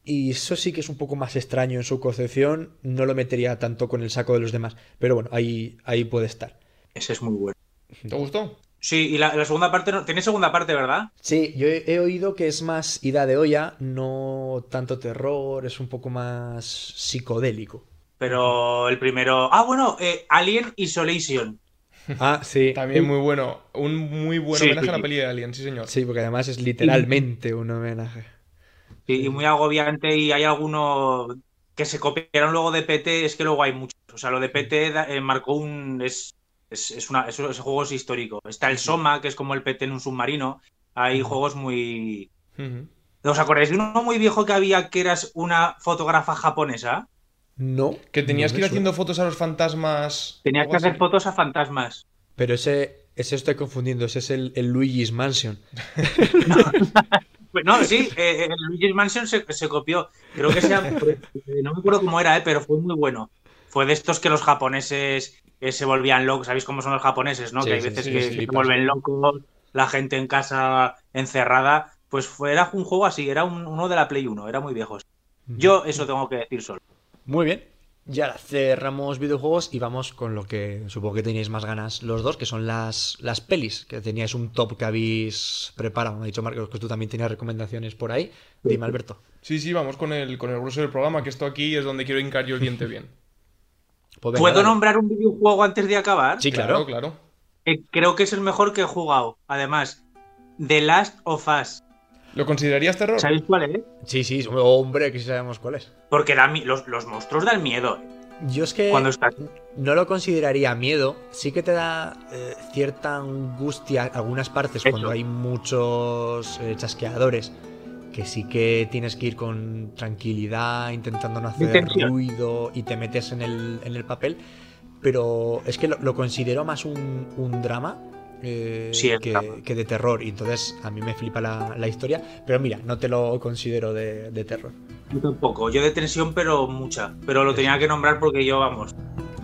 Y eso sí que es un poco más extraño en su concepción. No lo metería tanto con el saco de los demás. Pero bueno, ahí, ahí puede estar. Ese es muy bueno. ¿Te gustó? Sí, y la, la segunda parte, no, tiene segunda parte, ¿verdad? Sí, yo he, he oído que es más ida de olla, no tanto terror, es un poco más psicodélico. Pero el primero... Ah, bueno, eh, Alien Isolation. Ah, sí. También muy bueno. Un muy buen Sí, homenaje sí, a la peli de Alien, sí señor. Sí, porque además es literalmente un homenaje. Y, y muy agobiante y hay alguno que se copiaron luego de PT, es que luego hay muchos. O sea, lo de PT eh, marcó un... Es, es, es una, ese juego es histórico. Está el Soma, que es como el PT en un submarino. Hay juegos muy... ¿Os acordáis de uno muy viejo que había que eras una fotógrafa japonesa? No. Que tenías no que ir haciendo fotos a los fantasmas. Tenías que hacer así. fotos a fantasmas. Pero ese, ese estoy confundiendo, ese es el, el Luigi's Mansion. Pues No, sí, eh, el Luigi's Mansion se, se copió. Creo que sea. eh, No me acuerdo cómo era, eh, pero fue muy bueno. Fue de estos que los japoneses eh, se volvían locos. ¿Sabéis cómo son los japoneses, no? Sí, que hay veces sí, que, sí, que se vuelven locos, la gente en casa encerrada. Pues fue, era un juego así, era un- uno de la Play 1, era muy viejo. Yo eso tengo que decir solo. Muy bien. Y ahora cerramos videojuegos y vamos con lo que supongo que tenéis más ganas los dos, que son las, las pelis, que teníais un top que habéis preparado. Me ha dicho Marcos que tú también tenías recomendaciones por ahí. Dime, Alberto. Sí, sí, vamos con el, con el grueso del programa, que esto aquí es donde quiero hincar yo el diente bien. Pues venga, ¿Puedo dale. nombrar un videojuego antes de acabar? Sí, claro. claro. Eh, creo que es el mejor que he jugado. Además, The Last of Us. ¿Lo considerarías terror? ¿Sabéis cuál es? Sí, sí, hombre, que sí sabemos cuál es. Porque da los, los monstruos dan miedo. eh. Yo es que Cuando estás. no lo consideraría miedo, sí que te da eh, cierta angustia algunas partes Eso. cuando hay muchos eh, chasqueadores, que sí que tienes que ir con tranquilidad, intentando no hacer ruido y te metes en el, en el papel, pero es que lo, lo considero más un, un drama. eh, Sí, es que, drama. que de terror, y entonces a mí me flipa la, la historia, pero mira, no te lo considero de, de terror. Yo tampoco. Yo de tensión, pero mucha. Pero lo tenía que nombrar porque yo, vamos,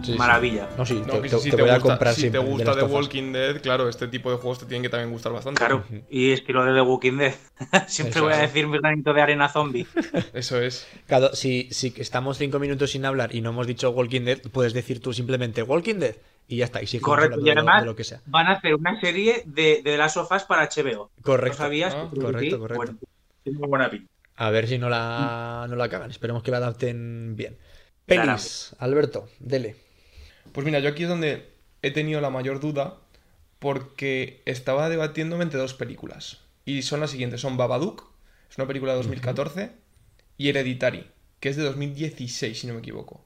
Sí, sí. maravilla. No, sí, No, te, si, si te te, voy a gusta, comprar si te gusta The. Walking Dead, claro, este tipo de juegos te tienen que también gustar bastante. Claro. Y estilo de The Walking Dead. Siempre Eso voy a decir mi granito de arena zombie. Eso es. Claro, si, si estamos cinco minutos sin hablar y no hemos dicho Walking Dead, puedes decir tú simplemente Walking Dead y ya está. Y seguimos Correcto. Y además de lo que sea. van a hacer una serie de, de las sofás para HBO. ¿No Correcto. sabías? Ah, correcto, sí. correcto. Bueno, tiene muy buena pinta. A ver si no la, no la cagan. Esperemos que la adapten bien. Claro. Pelis, Alberto, dele. Pues mira, yo aquí es donde he tenido la mayor duda porque estaba debatiéndome entre dos películas. Y son las siguientes, son Babadook, es una película de 2014, y Hereditary, que es de 2016, si no me equivoco.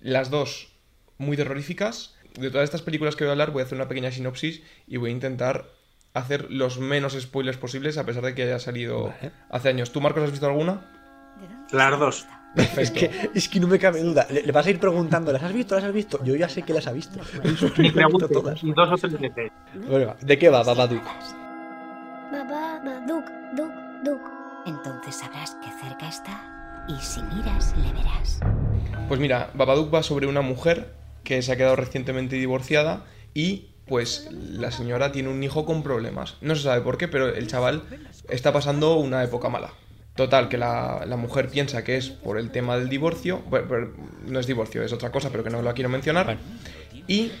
Las dos muy terroríficas. De todas estas películas que voy a hablar voy a hacer una pequeña sinopsis y voy a intentar hacer los menos spoilers posibles a pesar de que haya salido Vale. hace años. ¿Tú, Marcos, has visto alguna? Las dos. Es que, es que no me cabe duda. Le, le vas a ir preguntando, ¿las has visto? ¿Las has visto? Yo ya sé que las ha visto. Ni preguntes. todas. Y dos o tres veces. Bueno, ¿de qué va Babadook? Babá, baduk, duk, duk. Entonces sabrás que cerca está y si miras le verás. Pues mira, Babadook va sobre una mujer que se ha quedado recientemente divorciada y pues la señora tiene un hijo con problemas. No se sabe por qué, pero el chaval está pasando una época mala. Total, que la, la mujer piensa que es por el tema del divorcio. Bueno, pero no es divorcio, es otra cosa, pero que no la quiero mencionar. Bueno. Y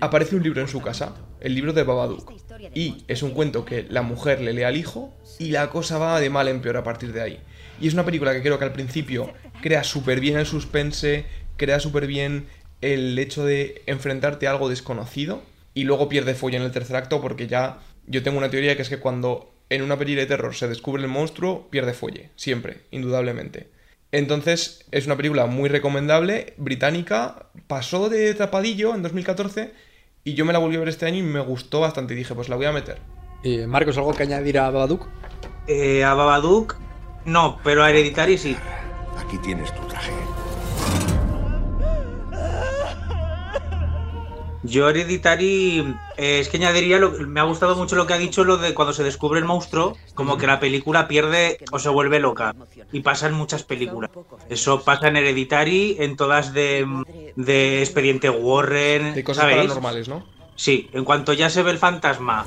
aparece un libro en su casa, el libro de Babadook. Y es un cuento que la mujer le lee al hijo y la cosa va de mal en peor a partir de ahí. Y es una película que creo que al principio crea súper bien el suspense, crea súper bien el hecho de enfrentarte a algo desconocido y luego pierde folla en el tercer acto porque ya yo tengo una teoría que es que cuando en una película de terror se descubre el monstruo, pierde folle, siempre, indudablemente. Entonces, es una película muy recomendable, británica, pasó de tapadillo en 2014 y yo me la volví a ver este año y me gustó bastante y dije, pues la voy a meter. Eh, Marcos, ¿algo que añadir a Babadook? Eh, a Babadook, no, pero a Hereditary sí. Aquí tienes tu traje. Yo Hereditary, eh, es que añadiría, lo- me ha gustado mucho lo que ha dicho, lo de cuando se descubre el monstruo, como que la película pierde o se vuelve loca. Y pasa en muchas películas. Eso pasa en Hereditary, en todas de, de Expediente Warren, De cosas ¿sabéis? paranormales, ¿no? Sí, en cuanto ya se ve el fantasma,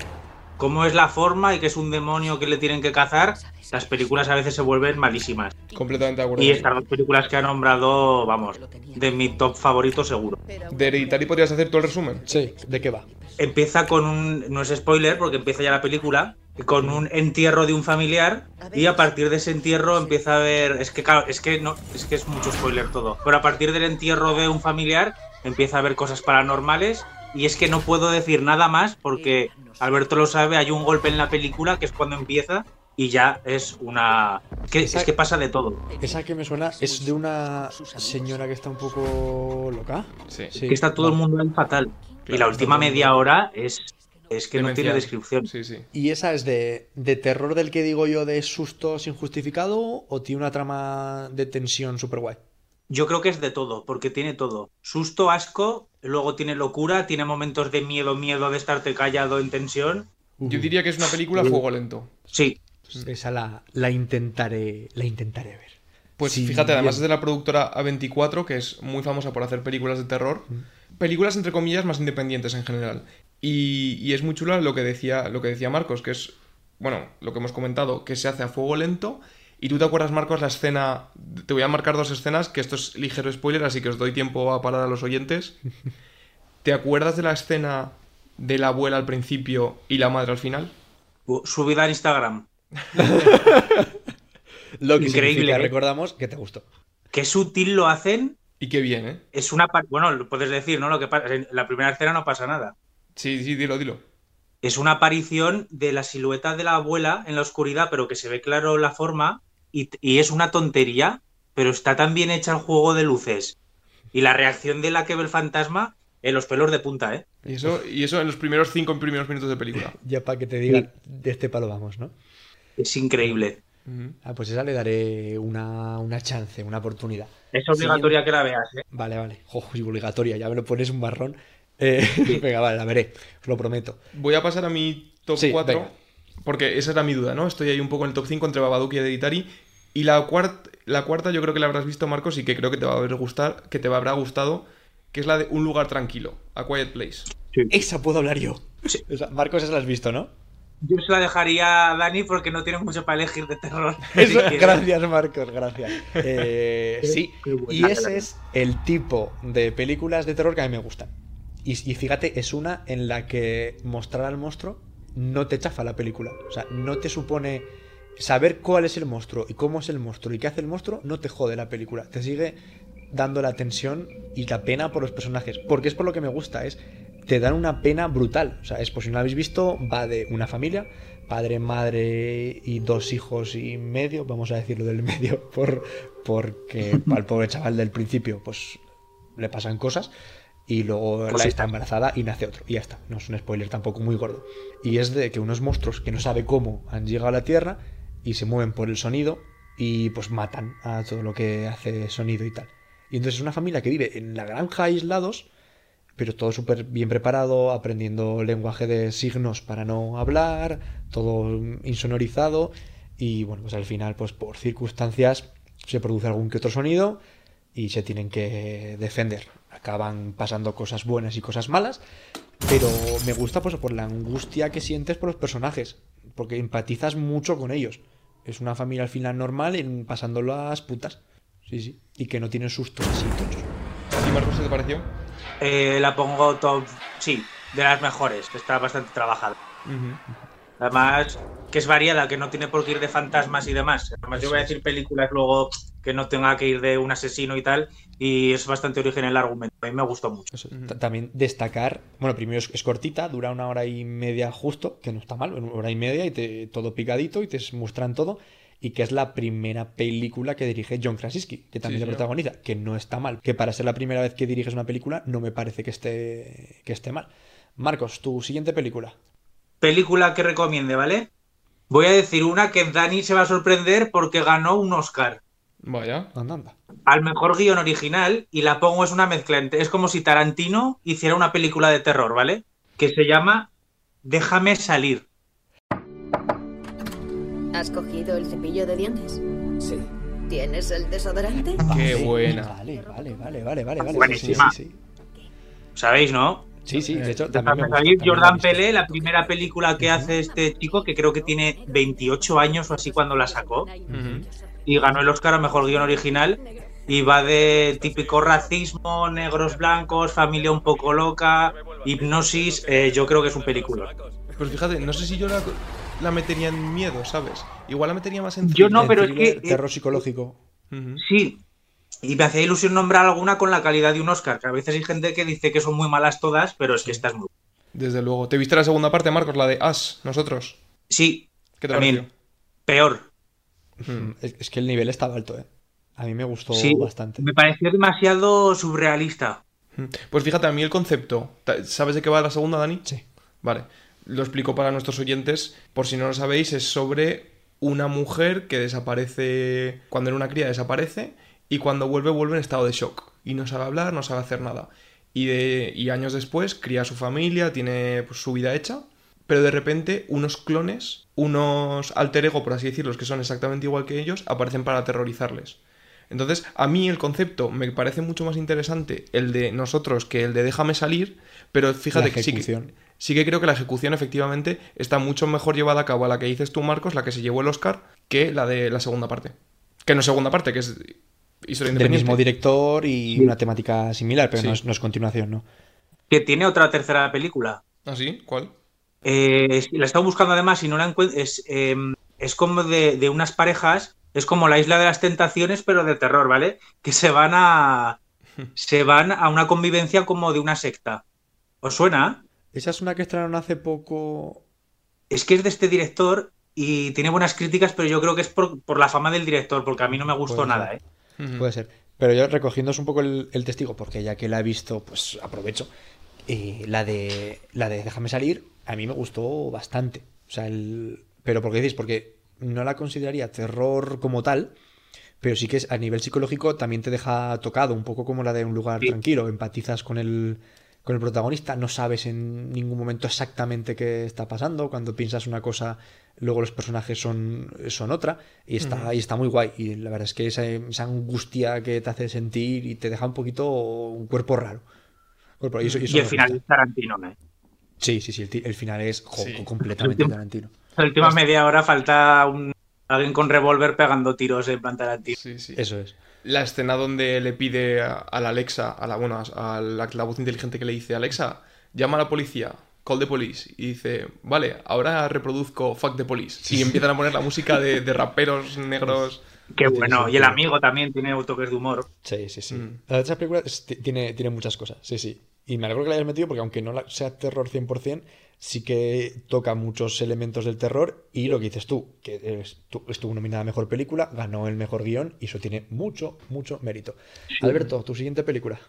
cómo es la forma y que es un demonio que le tienen que cazar, las películas a veces se vuelven malísimas. Completamente de acuerdo. Y estas dos películas que ha nombrado, vamos, de mi top favorito seguro. ¿De Hereditary podrías hacer todo el resumen? Sí, ¿de qué va? Empieza con un, no es spoiler porque empieza ya la película, con un entierro de un familiar y a partir de ese entierro empieza a ver, es que claro, es que no, es que es mucho spoiler todo, pero a partir del entierro de un familiar empieza a ver cosas paranormales y es que no puedo decir nada más porque Alberto lo sabe, hay un golpe en la película que es cuando empieza y ya es una, que, es que pasa de todo. Esa que me suena es de una señora que está un poco loca. Sí. que está todo el mundo ahí fatal. y la última media hora es, es que no tiene descripción. Sí, sí. ¿Y esa es de, de terror del que digo yo de susto sin justificado o tiene una trama de tensión súper guay? Yo creo que es de todo, porque tiene todo. Susto, asco, luego tiene locura, tiene momentos de miedo, miedo de estarte callado en tensión. Yo diría que es una película a fuego lento. Sí, Esa la, la intentaré la intentaré ver. Pues Sí, fíjate, además bien. es de la productora A24, que es muy famosa por hacer películas de terror. Películas, entre comillas, más independientes en general. Y, y es muy chula lo que, decía, lo que decía Marcos, que es, bueno, lo que hemos comentado, que se hace a fuego lento. Y tú te acuerdas, Marcos, la escena te voy a marcar dos escenas, que esto es ligero spoiler, así que os doy tiempo a parar a los oyentes. ¿Te acuerdas de la escena de la abuela al principio y la madre al final? Subida en Instagram. Lo que Increíble, ¿eh? recordamos, que te gustó. Qué sutil lo hacen. Y qué bien, ¿eh? Es una. Bueno, lo puedes decir, ¿no? Lo que pasa. En la primera escena no pasa nada. Sí, sí, dilo, dilo. Es una aparición de la silueta de la abuela en la oscuridad, pero que se ve claro la forma. Y, y es una tontería, pero está tan bien hecha el juego de luces. Y la reacción de la que ve el fantasma, en los pelos de punta, ¿eh? Y eso, y eso en los primeros cinco primeros minutos de película. Ya para que te digan, de este palo vamos, ¿no? Es increíble. Ah, pues esa le daré una, una chance, una oportunidad. Es obligatoria que la veas, ¿eh? Vale, vale. Ojo, es obligatoria, ya me lo pones un marrón. Eh, venga, vale, la veré, os lo prometo. Voy a pasar a mi top Sí, 4, venga. porque esa era mi duda, ¿no? Estoy ahí un poco en el top 5 entre Babadook y Hereditary. Y la, cuart- la cuarta yo creo que la habrás visto, Marcos, y que creo que te va a haber gustar, que te habrá gustado, que es la de Un lugar tranquilo, A Quiet Place. Esa puedo hablar yo. Sí. Marcos, esa la has visto, ¿no? Yo se la dejaría a Dani porque no tiene mucho para elegir de terror. Eso- gracias, Marcos, gracias. Eh, sí, y ese es el tipo de películas de terror que a mí me gustan. Y, y fíjate, es una en la que mostrar al monstruo no te chafa la película. O sea, no te supone saber cuál es el monstruo y cómo es el monstruo y qué hace el monstruo, no te jode la película. Te sigue dando la tensión y la pena por los personajes. Porque es por lo que me gusta, es te dan una pena brutal. O sea, es por si no lo habéis visto, va de una familia, padre, madre y dos hijos y medio, vamos a decirlo del medio, por, porque al pobre chaval del principio, pues le pasan cosas. Y luego la Cositas. está embarazada y nace otro. Y ya está. No es un spoiler tampoco muy gordo. Y es de que unos monstruos que no sabe cómo han llegado a la Tierra y se mueven por el sonido y pues matan a todo lo que hace sonido y tal. Y entonces es una familia que vive en la granja aislados, pero todo súper bien preparado, aprendiendo lenguaje de signos para no hablar, todo insonorizado. Y bueno, pues al final, pues por circunstancias se produce algún que otro sonido y se tienen que defender. Acaban pasando cosas buenas y cosas malas, pero me gusta pues, por la angustia que sientes por los personajes, porque empatizas mucho con ellos. Es una familia al final normal en pasando las putas. Sí, sí. Y que no tienen sustos así tochos. ¿A ti, Marcos, qué te pareció? Eh, la pongo top, sí, de las mejores, que está bastante trabajada. Además, que es variada, que no tiene por qué ir de fantasmas y demás. Además, yo voy a decir películas luego que no tenga que ir de un asesino y tal, y es bastante original el argumento. A mí me gustó mucho. Eso, También destacar, bueno, primero es, es cortita, dura una hora y media justo, que no está mal, una hora y media y te, todo picadito y te muestran todo. Y que es la primera película que dirige John Krasinski, que también Sí, señor. protagoniza, que no está mal. Que para ser la primera vez que diriges una película, no me parece que esté, que esté mal. Marcos, tu siguiente película. Película que recomiende, ¿vale? Voy a decir una que Dani se va a sorprender porque ganó un Oscar Vaya. Anda, anda. al mejor guion original y la pongo es una mezcla. entre- Es como si Tarantino hiciera una película de terror, ¿vale? Que se llama Déjame salir. ¿Has cogido el cepillo de dientes? Sí. ¿Tienes el desodorante? Qué Vale, buena. Vale, vale, vale, vale, vale. vale. Buenísima. Sí, sí, ¿Sabéis, no? sí. Sí, sí, de hecho, también me Déjame gusta, salir. también Jordan. Pelé, la primera película que hace este chico, que creo que tiene 28 años o así cuando la sacó, Ujú. Y ganó el Oscar a mejor guion original. Y va de típico racismo, negros blancos, familia un poco loca, hipnosis. eh, yo creo que es un película. Pues fíjate, no sé si yo la, la metería en miedo, ¿sabes? Igual la metería más en Yo no, pero es que- Terror psicológico. Sí. Y me hacía ilusión nombrar alguna con la calidad de un Oscar, que a veces hay gente que dice que son muy malas todas, pero es que esta es muy... Desde luego. ¿Te viste la segunda parte, Marcos? La de As, nosotros. Sí, ¿Qué te también. Peor. Ujú. Es, es que el nivel estaba alto, ¿eh? A mí me gustó Sí, bastante. me pareció demasiado surrealista. Pues fíjate, a mí el concepto. ¿Sabes de qué va la segunda, Dani? Sí. Vale. Lo explico para nuestros oyentes. Por si no lo sabéis, es sobre una mujer que desaparece. Cuando era una cría, desaparece. Y cuando vuelve, vuelve en estado de shock. Y no sabe hablar, no sabe hacer nada. Y, de, y años después, cría a su familia, tiene pues, su vida hecha. Pero de repente, unos clones, unos alter ego, por así decirlo, que son exactamente igual que ellos, aparecen para aterrorizarles. Entonces, a mí el concepto me parece mucho más interesante el de nosotros que el de déjame salir, pero fíjate que sí que, sí que creo que la ejecución efectivamente está mucho mejor llevada a cabo a la que dices tú, Marcos, la que se llevó el Oscar, que la de la segunda parte. Que no es segunda parte, que es Historia Del mismo director y una temática similar, pero no, es, no es continuación, ¿no? Que tiene otra tercera película. ¿Ah, sí? ¿Cuál? Eh, la he estado buscando además y no la encuentro. Es, eh, es como de, de unas parejas, es como la isla de las tentaciones, pero de terror, ¿vale? Que se van a. Se van a una convivencia como de una secta. ¿Os suena? Esa es una que estrenaron hace poco. Es que es de este director y tiene buenas críticas, pero yo creo que es por, por la fama del director, porque a mí no me gustó Puede nada, ser. ¿eh? Puede ser. Pero yo recogiéndoos un poco el, el testigo, porque ya que la he visto, pues aprovecho. Eh, la de la de Déjame salir, a mí me gustó bastante. O sea, el... pero ¿por qué decís? Porque no la consideraría terror como tal, pero sí que es, a nivel psicológico también te deja tocado, un poco como la de un lugar Sí. tranquilo. Empatizas con el, con el protagonista, no sabes en ningún momento exactamente qué está pasando. Cuando piensas una cosa, luego los personajes son, son otra. Y está, y está muy guay. Y la verdad es que esa, esa angustia que te hace sentir y te deja un poquito un cuerpo raro. Cuerpo- y eso- y eso Y el final es Tarantino, ¿eh? Sí, sí, sí, el, final es jo, Sí. completamente El Tarantino. La última media hora falta un, alguien con revólver pegando tiros en plan Tarantino. Sí, sí. Eso es. La escena donde le pide a, a la Alexa, a la, bueno, a la, la voz inteligente que le dice, Alexa, llama a la policía, call the police. Y dice, vale, ahora reproduzco fuck the police. Y empiezan a poner la música de, de raperos negros. Qué bueno. y el amigo también tiene toques de humor. Sí, sí, sí. Mm. La verdad, esa película es- ti- tiene, tiene muchas cosas, sí, sí. Y me alegro que la hayas metido porque aunque no sea terror 100%, sí que toca muchos elementos del terror y lo que dices tú, que es- tu- estuvo nominada a Mejor Película, ganó el Mejor Guión y eso tiene mucho, mucho mérito. Alberto, tu siguiente película.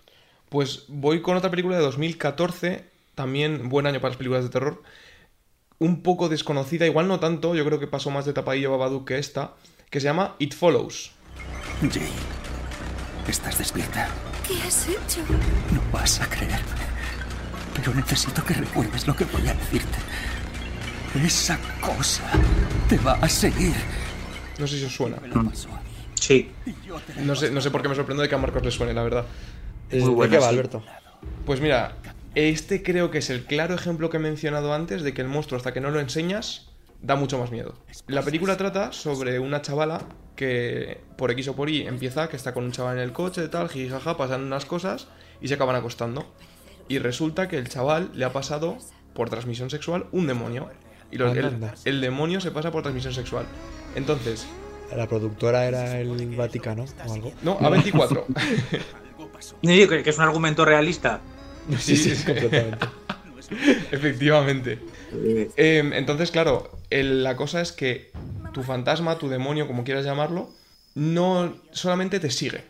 Pues voy con otra película de 2014, también buen año para las películas de terror. Un poco desconocida, igual no tanto, yo creo que pasó más de tapadillo Babadook que esta, que se llama It Follows. Jane, ¿estás despierta? ¿Qué has hecho? No vas a creerme. Pero necesito que recuerdes lo que voy a decirte. Esa cosa te va a seguir. No sé si os suena. Sí. No sé, no sé por qué me sorprendo de que a Marcos le suene, la verdad. ¿De Muy buena, qué va. Alberto? Pues mira, este creo que es el claro ejemplo que he mencionado antes de que el monstruo hasta que no lo enseñas da mucho más miedo. La película trata sobre una chavala que por X o por Y empieza que está con un chaval en el coche de tal, jijaja, pasan unas cosas y se acaban acostando. Y resulta que el chaval le ha pasado por transmisión sexual un demonio. Y el, demonio se pasa por transmisión sexual. Entonces, La productora era el Vaticano o algo. no, A24. Sí, que que es un argumento realista. Sí, sí, sí. completamente. Efectivamente. Eh, entonces, claro, el- la cosa es que tu fantasma, tu demonio, como quieras llamarlo, no solamente te sigue.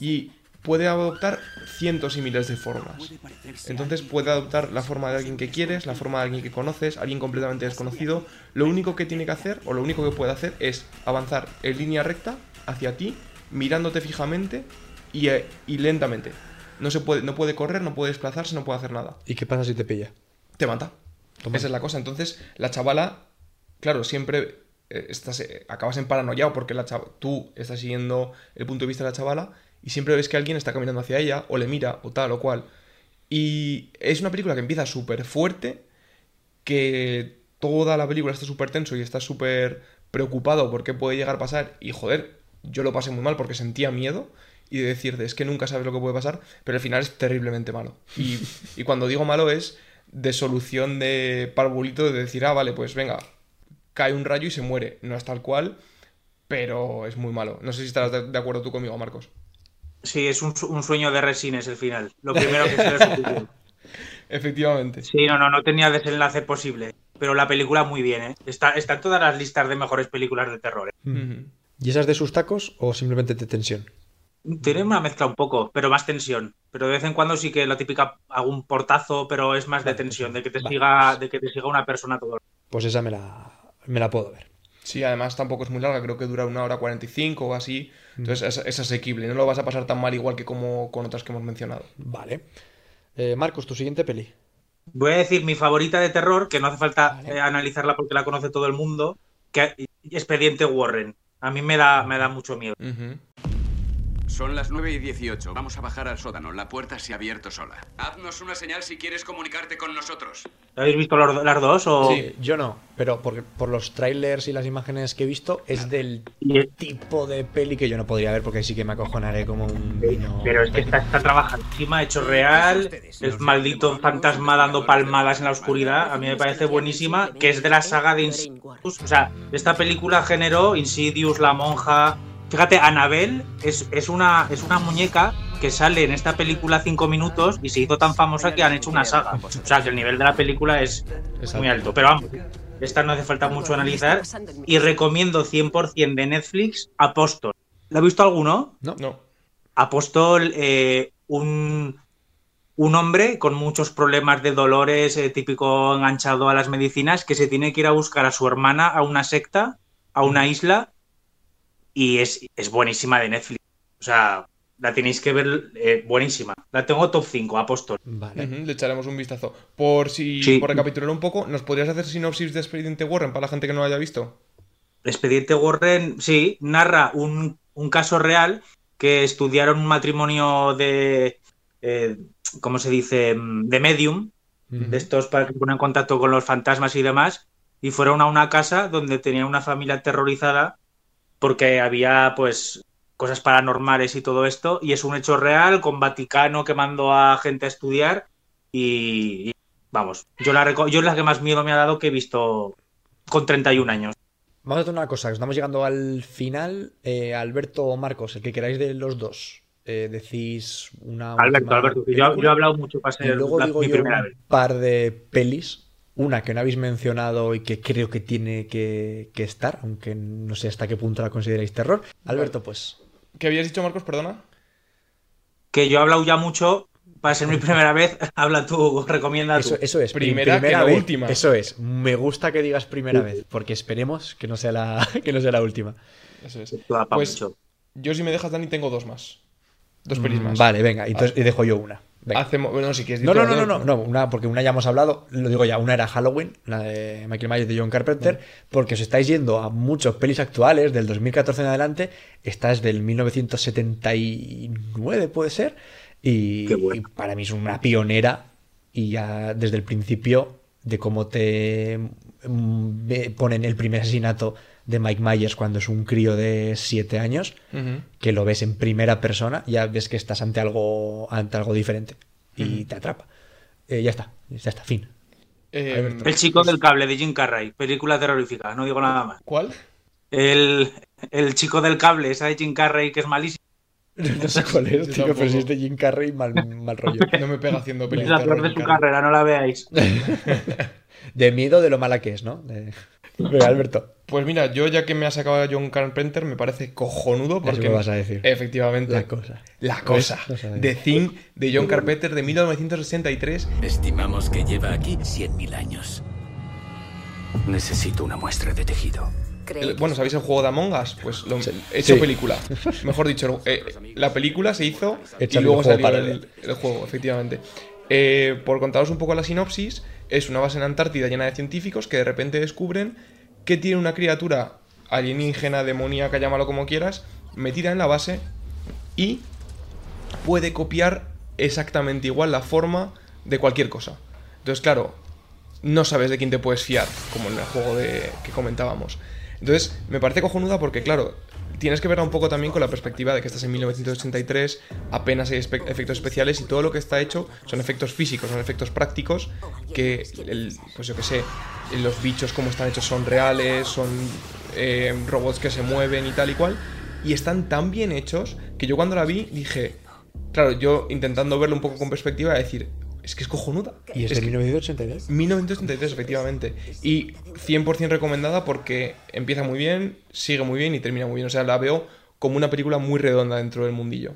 Y puede adoptar cientos y miles de formas. Entonces puede adoptar la forma de alguien que quieres, la forma de alguien que conoces, alguien completamente desconocido. Lo único que tiene que hacer, o lo único que puede hacer, es avanzar en línea recta hacia ti, mirándote fijamente y, eh, y lentamente. No, se puede, no puede correr, no puede desplazarse, no puede hacer nada ¿Y qué pasa si te pilla? te mata. Esa es la cosa. Entonces, la chavala, claro, siempre eh, estás, eh, acabas en paranoiao porque la chava- tú estás siguiendo el punto de vista de la chavala y siempre ves que alguien está caminando hacia ella o le mira o tal o cual. Y es una película que empieza súper fuerte, que toda la película está súper tenso y está súper preocupado por qué puede llegar a pasar. Y joder, yo lo pasé muy mal porque sentía miedo y de decirte, es que nunca sabes lo que puede pasar, pero el final es terriblemente malo. Y, y cuando digo malo es de solución de parvulito de decir, ah, vale, pues venga, cae un rayo y se muere. No es tal cual, pero es muy malo. No sé si estarás de, de acuerdo tú conmigo, Marcos. Sí, es un, su- un sueño de resines el final. Lo primero que se ocurrió. Efectivamente. Sí, no, no, no tenía desenlace posible. Pero la película muy bien, ¿eh? Está, está en todas las listas de mejores películas de terror. ¿eh? Ujú. ¿Y esas de sus tacos o simplemente de tensión? Tiene una mezcla un poco, pero más tensión. Pero de vez en cuando sí que la típica algún portazo, pero es más de tensión, de que te vale, siga, pues- de que te siga una persona todo. el- Pues esa me la, me la puedo ver. Sí, además tampoco es muy larga, creo que dura una hora 45 o así. Entonces es, es asequible, no lo vas a pasar tan mal igual que como con otras que hemos mencionado. Vale. Eh, Marcos, tu siguiente peli. Voy a decir mi favorita de terror, que no hace falta Vale. eh, analizarla porque la conoce todo el mundo, que Expediente Warren. A mí me da, me da mucho miedo. Ujú. Son las 9 y 18. Vamos a bajar al sótano. La puerta se ha abierto sola. Haznos una señal si quieres comunicarte con nosotros. ¿Habéis visto las dos? O... Sí, yo no, pero por, por los trailers y las imágenes que he visto es del es- tipo de peli que yo no podría ver porque sí que me acojonaré como un niño. Pero es que está, está trabajadísima, hecho real, el maldito fantasma dando palmadas en la oscuridad, a mí me parece buenísima, que es de la saga de Insidious. O sea, esta película generó Insidious, La Monja... Fíjate, Annabelle es, es, una, es una muñeca que sale en esta película cinco minutos y se hizo tan famosa que han hecho una saga. O sea, que el nivel de la película es muy alto. Pero vamos, esta no hace falta mucho analizar. Y recomiendo 100% de Netflix Apóstol. ¿La ha visto alguno? ¿No? No. Apóstol, eh, un, un hombre con muchos problemas de dolores, eh, típico enganchado a las medicinas, que se tiene que ir a buscar a su hermana a una secta, a una isla, y es, es buenísima de Netflix. O sea, la tenéis que ver, eh, buenísima. La tengo top 5, Apóstol. Vale. Le echaremos un vistazo. Por si, Sí. por recapitular un poco, ¿nos podrías hacer sinopsis de Expediente Warren para la gente que no lo haya visto? Expediente Warren, sí, narra un, un caso real que estudiaron un matrimonio de, eh, ¿cómo se dice?, Mm, de medium, de estos para que se ponen en contacto con los fantasmas y demás, y fueron a una casa donde tenían una familia aterrorizada porque había, pues, cosas paranormales y todo esto, y es un hecho real con Vaticano que mandó a gente a estudiar y, y, vamos, yo la, yo es la que más miedo me ha dado que he visto con 31 años. Vamos a hacer una cosa, estamos llegando al final. Eh, Alberto o Marcos, el que queráis de los dos, eh, decís una. Alberto, última Alberto, que yo, he hablado mucho para Y ser luego la- digo mi yo primera un vez. par de pelis. Una que no habéis mencionado y que creo que tiene que, que estar, aunque no sé hasta qué punto la consideráis terror. Alberto, pues. ¿Qué habías dicho, Marcos? Perdona. Que yo he hablado ya mucho, para ser mi primera vez, habla tú, recomienda tú. Eso, eso es. pri- Primera que la vez. última. Eso es. Me gusta que digas primera vez, porque esperemos que no sea la, que no sea la última. Eso es. Pues yo, si me dejas, Dani, tengo dos más. Dos pelis Mm, más. Vale, venga, entonces y dejo yo una. Venga. Hacemos... Bueno, si quieres No, no, no, no, no, no, una, porque una ya hemos hablado, lo digo ya, una era Halloween, la de Michael Myers de John Carpenter, porque os estáis yendo a muchos pelis actuales del 2014 en adelante, esta es del 1979 puede ser, y, y para mí es una pionera y ya desde el principio de cómo te mm, ponen el primer asesinato de Mike Myers cuando es un crío de 7 años, que lo ves en primera persona, ya ves que estás ante algo, ante algo diferente y te atrapa. Eh, ya está, ya está, fin. Eh, Alberto. El chico del cable de Jim Carrey, película terrorífica, no digo nada más. ¿Cuál? El, el chico del cable, esa de Jim Carrey que es malísima. No sé cuál es, tío, pero si es de Jim Carrey, mal, mal rollo. No me pega haciendo Es pelis la de peor de su carrera, no la veáis. De miedo de lo mala que es, ¿no? De... Venga, Alberto. Pues mira, yo ya que me has sacado a John Carpenter, me parece cojonudo porque... Eso me vas a decir. Efectivamente. La cosa. La cosa. De John Carpenter de 1963. Estimamos que lleva aquí 100.000 años. Necesito una muestra de tejido. El- bueno, ¿sabéis el juego de Among Us? Pues lo Sí. hecho Sí. película. Mejor dicho, eh, la película se hizo y luego el salió para el, el juego, efectivamente. Eh, por contaros un poco la sinopsis, es una base en Antártida llena de científicos que de repente descubren que tiene una criatura alienígena, demoníaca, llámalo como quieras, metida en la base y puede copiar exactamente igual la forma de cualquier cosa. Entonces, claro, no sabes de quién te puedes fiar, como en el juego de, que comentábamos. Entonces, me parece cojonuda porque, claro, tienes que verla un poco también con la perspectiva de que estás en 1983, apenas hay efectos especiales y todo lo que está hecho son efectos físicos, son efectos prácticos que, el- pues yo que sé, los bichos como están hechos son reales, son eh, robots que se mueven y tal y cual, y están tan bien hechos que yo cuando la vi dije, claro, yo intentando verlo un poco con perspectiva, decir, es que es cojonuda. Y es Es de que- 1982. 1933, efectivamente. Y 100% recomendada porque empieza muy bien, sigue muy bien y termina muy bien. O sea, la veo como una película muy redonda dentro del mundillo.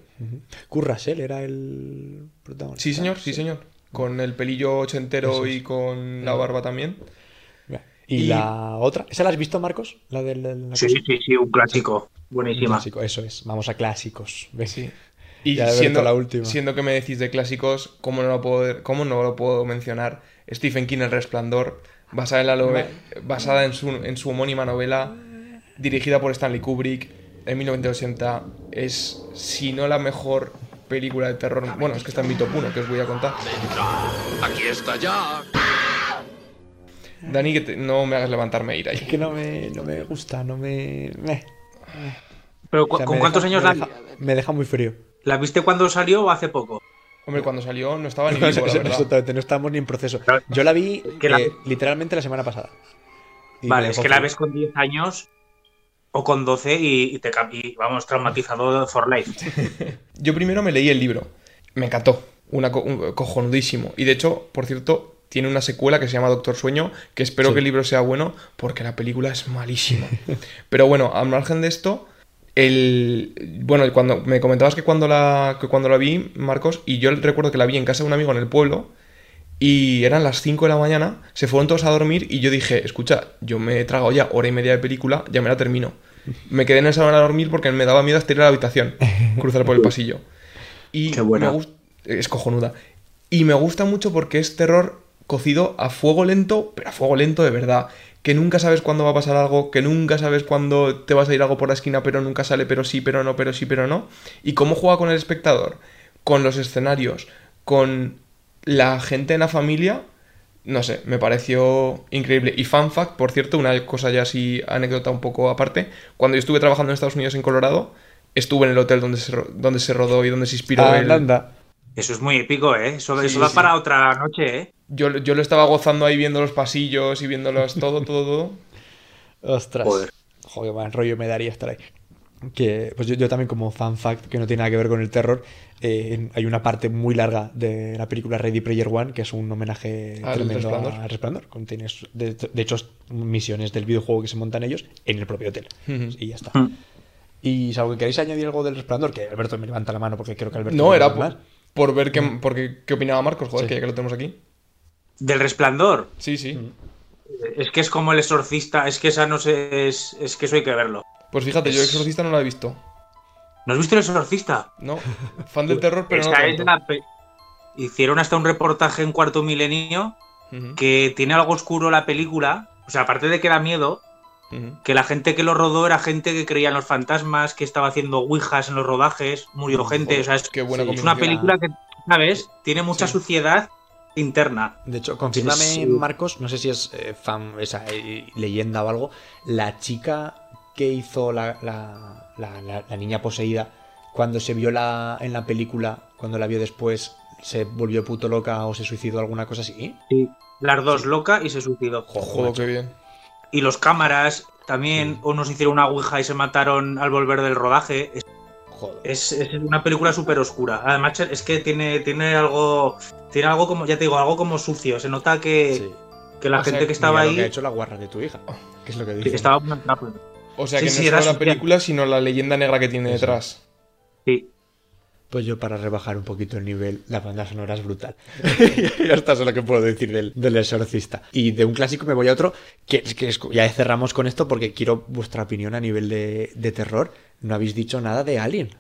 Kurt Russell era el protagonista. Sí, señor, sí, señor. Con el pelillo ochentero es. y con la barba también. ¿Y, Y- la otra? ¿Esa la has visto, Marcos? La del. la Sí, cosa? sí, sí, un clásico. Un Buenísima. clásico, eso es. Vamos a clásicos. Ven. Sí. Y Ya, siendo, la última. siendo que me decís de clásicos, ¿cómo no lo puedo, cómo no lo puedo mencionar? Stephen King, El Resplandor, basada en, la nove- basada en, su, en su homónima novela, dirigida por Stanley Kubrick. en 1980 es, si no la mejor película de terror. Bueno, es que está en mi top 1, que os voy a contar. Aquí está ya. Dani, que te- no me hagas levantarme e ir ahí. Es que no me, no me gusta, no me. Pero O ¿cu- sea, ¿con me cuántos deja- años me la, deja, me deja muy frío. La viste cuando salió o hace poco? Hombre, cuando salió no estaba ni vivo, la verdad. Exactamente, no estamos ni en proceso. Yo la vi que la- eh, literalmente la semana pasada. Y vale, es que la ves con 10 años o con 12 y, y te y, vamos traumatizado for life. Yo primero me leí el libro. Me encantó. Una co- un- cojonudísimo. Y de hecho, por cierto, tiene una secuela que se llama Doctor Sueño, que espero Sí. que el libro sea bueno, porque la película es malísima. Pero bueno, al margen de esto, el. Bueno, cuando me comentabas que cuando la. que cuando la vi, Marcos, y yo recuerdo que la vi en casa de un amigo en el pueblo. Y eran las 5 de la mañana, se fueron todos a dormir y yo dije, escucha, yo me he tragado ya hora y media de película, ya me la termino. Me quedé en esa hora a dormir porque me daba miedo estirar a la habitación, cruzar por el pasillo. Y Qué buena. me gust- es cojonuda. Y me gusta mucho porque es terror cocido a fuego lento, pero a fuego lento de verdad. Que nunca sabes cuándo va a pasar algo, que nunca sabes cuándo te vas a ir algo por la esquina, pero nunca sale, pero sí, pero no, pero sí, pero no. Y cómo juega con el espectador, con los escenarios, con la gente en la familia, no sé, me pareció increíble. Y fun fact, por cierto, una cosa ya así, anécdota un poco aparte, cuando yo estuve trabajando en Estados Unidos, en Colorado, estuve en el hotel donde se, donde se rodó y donde se inspiró Ah, el... Eso es muy épico, ¿eh? Eso, Sí, eso da sí. para otra noche, ¿eh? Yo, yo lo estaba gozando ahí viendo los pasillos y viendo los, todo, todo, todo. Ostras. Joder. Joder, más rollo me daría estar ahí. Que, pues yo, yo también como fan fact, que no tiene nada que ver con el terror, eh, hay una parte muy larga de la película Ready Player One, que es un homenaje Al tremendo Resplandor. al Resplandor. Contiene, de, de hecho, misiones del videojuego que se montan ellos en el propio hotel. Ujú. Y ya está. Mm. Y salvo que queréis añadir algo del Resplandor, que Alberto me levanta la mano porque creo que Alberto... No, era por, por ver qué, porque, qué opinaba Marcos, joder, Sí. que ya que lo tenemos aquí. Del resplandor. Sí, sí. Es que es como el exorcista. Es que esa no sé. Es, es que eso hay que verlo. Pues fíjate, yo Es- Exorcista no la he visto. ¿No has visto el exorcista? No, fan del terror, pero no Esa es tanto. la pe- Hicieron hasta un reportaje en Cuarto Milenio que tiene algo oscuro la película. O sea, aparte de que da miedo, que la gente que lo rodó era gente que creía en los fantasmas, que estaba haciendo ouijas en los rodajes, murió gente. O sea, es, Qué buena Sí, es una película que, ¿sabes? Tiene mucha Sí. suciedad interna. De hecho, confírmame, Sí. Marcos, no sé si es eh, fan, esa eh, leyenda o algo, la chica que hizo la, la- la- la- la niña poseída, cuando se vio la, en la película, cuando la vio después, se volvió puto loca o se suicidó alguna cosa así. Las dos loca y se suicidó. Joder, qué bien. Y los cámaras también, unos hicieron una ouija y se mataron al volver del rodaje. Es, Joder. es- es una película súper oscura. Además, es que tiene, tiene algo. Tiene algo como, ya te digo, algo como sucio. Se nota que, Sí. que la O sea, gente que estaba Mira lo ahí que ha hecho la guarra de tu hija. Que es lo que dice. estaba. O sea, Sí, que sí, no es solo la película, sino la leyenda negra que tiene Eso. detrás. Sí. Pues yo para rebajar un poquito el nivel, la banda sonora es brutal. ya está, eso es lo que puedo decir del, del exorcista. Y de un clásico me voy a otro, que, que es- ya cerramos con esto porque quiero vuestra opinión a nivel de, de terror. No habéis dicho nada de Alien.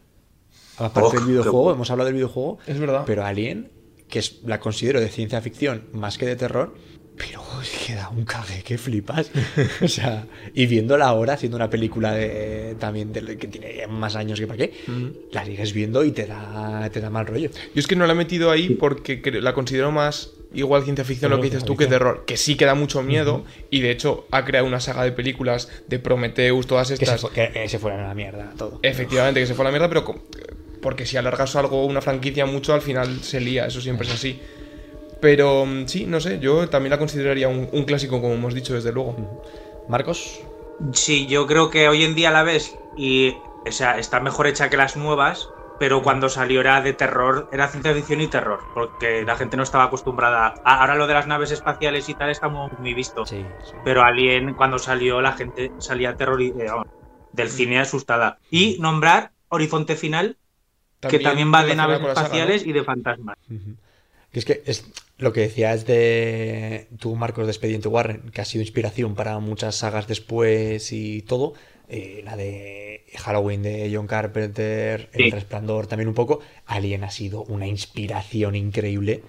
Aparte Oh, del videojuego, hemos hablado del videojuego, Es verdad. pero Alien, que es, la considero de ciencia ficción más que de terror, pero que da un cague, que flipas. o sea, y viéndola ahora, siendo una película de, también de, que tiene más años que para qué, la sigues viendo y te da, te da mal rollo. Yo es que no la he metido ahí porque la considero más igual ciencia ficción lo que dices tú que terror, que sí que da mucho miedo y de hecho ha creado una saga de películas de Prometheus, todas Que se, estas. fu- que, eh, se fueran a la mierda todo. Efectivamente, que se fue a la mierda, pero porque si alargas algo, una franquicia mucho, al final se lía, eso siempre es así. Pero mm, sí, no sé, yo también la consideraría un, un clásico, como hemos dicho, desde luego. Marcos, Sí, yo creo que hoy en día la ves y o sea, está mejor hecha que las nuevas, pero cuando salió era de terror, era ciencia ficción y terror, porque la gente no estaba acostumbrada. a- Ahora lo de las naves espaciales y tal está muy, muy visto, sí, sí. pero Alien cuando salió la gente salía terror del cine asustada. Y nombrar Horizonte Final, que también va de naves espaciales y de fantasmas. Que es que es lo que decías de tú, Marcos, de Expediente Warren, que ha sido inspiración para muchas sagas después y todo. eh, la de Halloween de John Carpenter, Sí. El Resplandor también un poco. Alien ha sido una inspiración increíble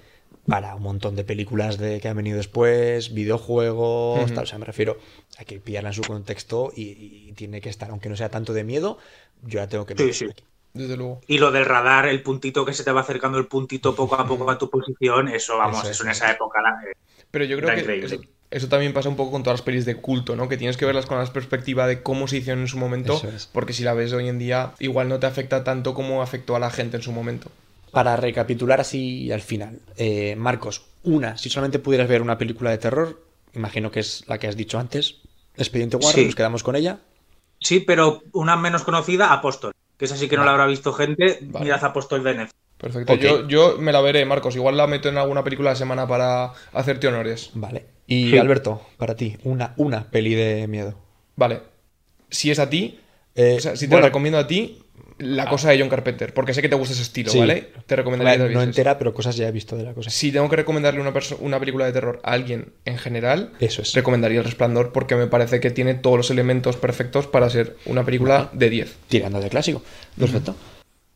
para un montón de películas de, que han venido después, videojuegos, tal. O sea, me refiero, hay que pillarla en su contexto y, y tiene que estar, aunque no sea tanto de miedo, yo la tengo que Sí, meter sí. aquí. Desde luego. Y lo del radar, el puntito que se te va acercando el puntito poco a poco a tu posición, eso, vamos, Eso eso, es. en esa época. la- eh, Pero yo creo que eso, eso también pasa un poco con todas las pelis de culto, ¿no? Que tienes que verlas con la perspectiva de cómo se hicieron en su momento, es. porque si la ves hoy en día, igual no te afecta tanto como afectó a la gente en su momento. Para recapitular así al final, eh, Marcos, una, si solamente pudieras ver una película de terror, imagino que es la que has dicho antes, Expediente Warren, Sí. nos quedamos con ella. Sí, pero una menos conocida, Apóstol. Que esa sí que no la habrá visto gente. Vale. Mirad Apóstol de Netflix. Perfecto. Yo, yo me la veré, Marcos. Igual la meto en alguna película de semana para hacerte honores. Vale. Y Sí. Alberto, para ti, una, una peli de miedo. Vale. Si es a ti, Eh, o sea, si te bueno, la recomiendo a ti, la cosa de John Carpenter, porque sé que te gusta ese estilo, Sí. ¿vale? Te recomendaría que no entera, pero cosas ya he visto de la cosa. Si tengo que recomendarle una, una película de terror a alguien en general, Eso es. recomendaría El Resplandor porque me parece que tiene todos los elementos perfectos para ser una película de 10. Tirando de clásico. Perfecto.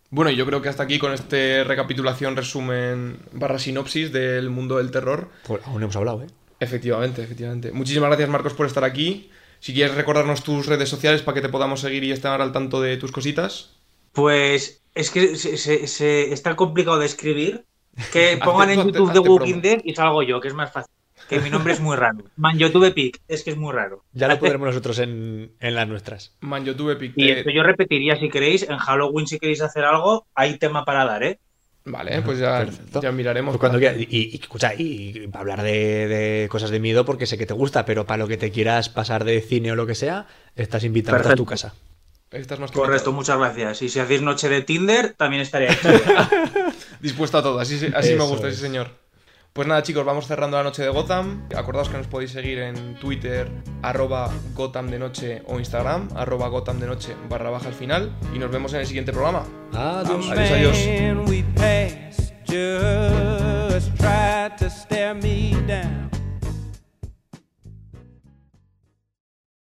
Bueno, yo creo que hasta aquí con este recapitulación, resumen barra sinopsis del mundo del terror. Pues aún no hemos hablado, ¿eh? Efectivamente, efectivamente. Muchísimas gracias, Marcos, por estar aquí. Si quieres recordarnos tus redes sociales para que te podamos seguir y estar al tanto de tus cositas. Pues es que se, se- se- es tan complicado de escribir que pongan en YouTube The Walking. Dead y salgo yo, que es más fácil. Que mi nombre es muy raro. Man YouTube Pic, es que es muy raro. Ya lo pondremos nosotros en, en las nuestras. Man, YouTube Epic. Y te- esto yo repetiría si queréis, en Halloween si queréis hacer algo, hay tema para dar, ¿eh? Vale, pues ya, ya miraremos. Pues cuando quieras. Y, y, escucha, y, y para hablar de, de cosas de miedo, porque sé que te gusta, pero para lo que te quieras pasar de cine o lo que sea, estás invitado a tu casa. Estás más que Correcto, invitado. muchas gracias. Y si hacéis noche de Tinder, también estaría hecho. Dispuesto a todo, así, así me gusta, es. sí señor. Pues nada chicos, vamos cerrando la noche de Gotham. Acordaos que nos podéis seguir en Twitter, arroba Gotham de noche o Instagram, arroba Gotham de noche barra baja al final. Y nos vemos en el siguiente programa. Adiós. Adiós,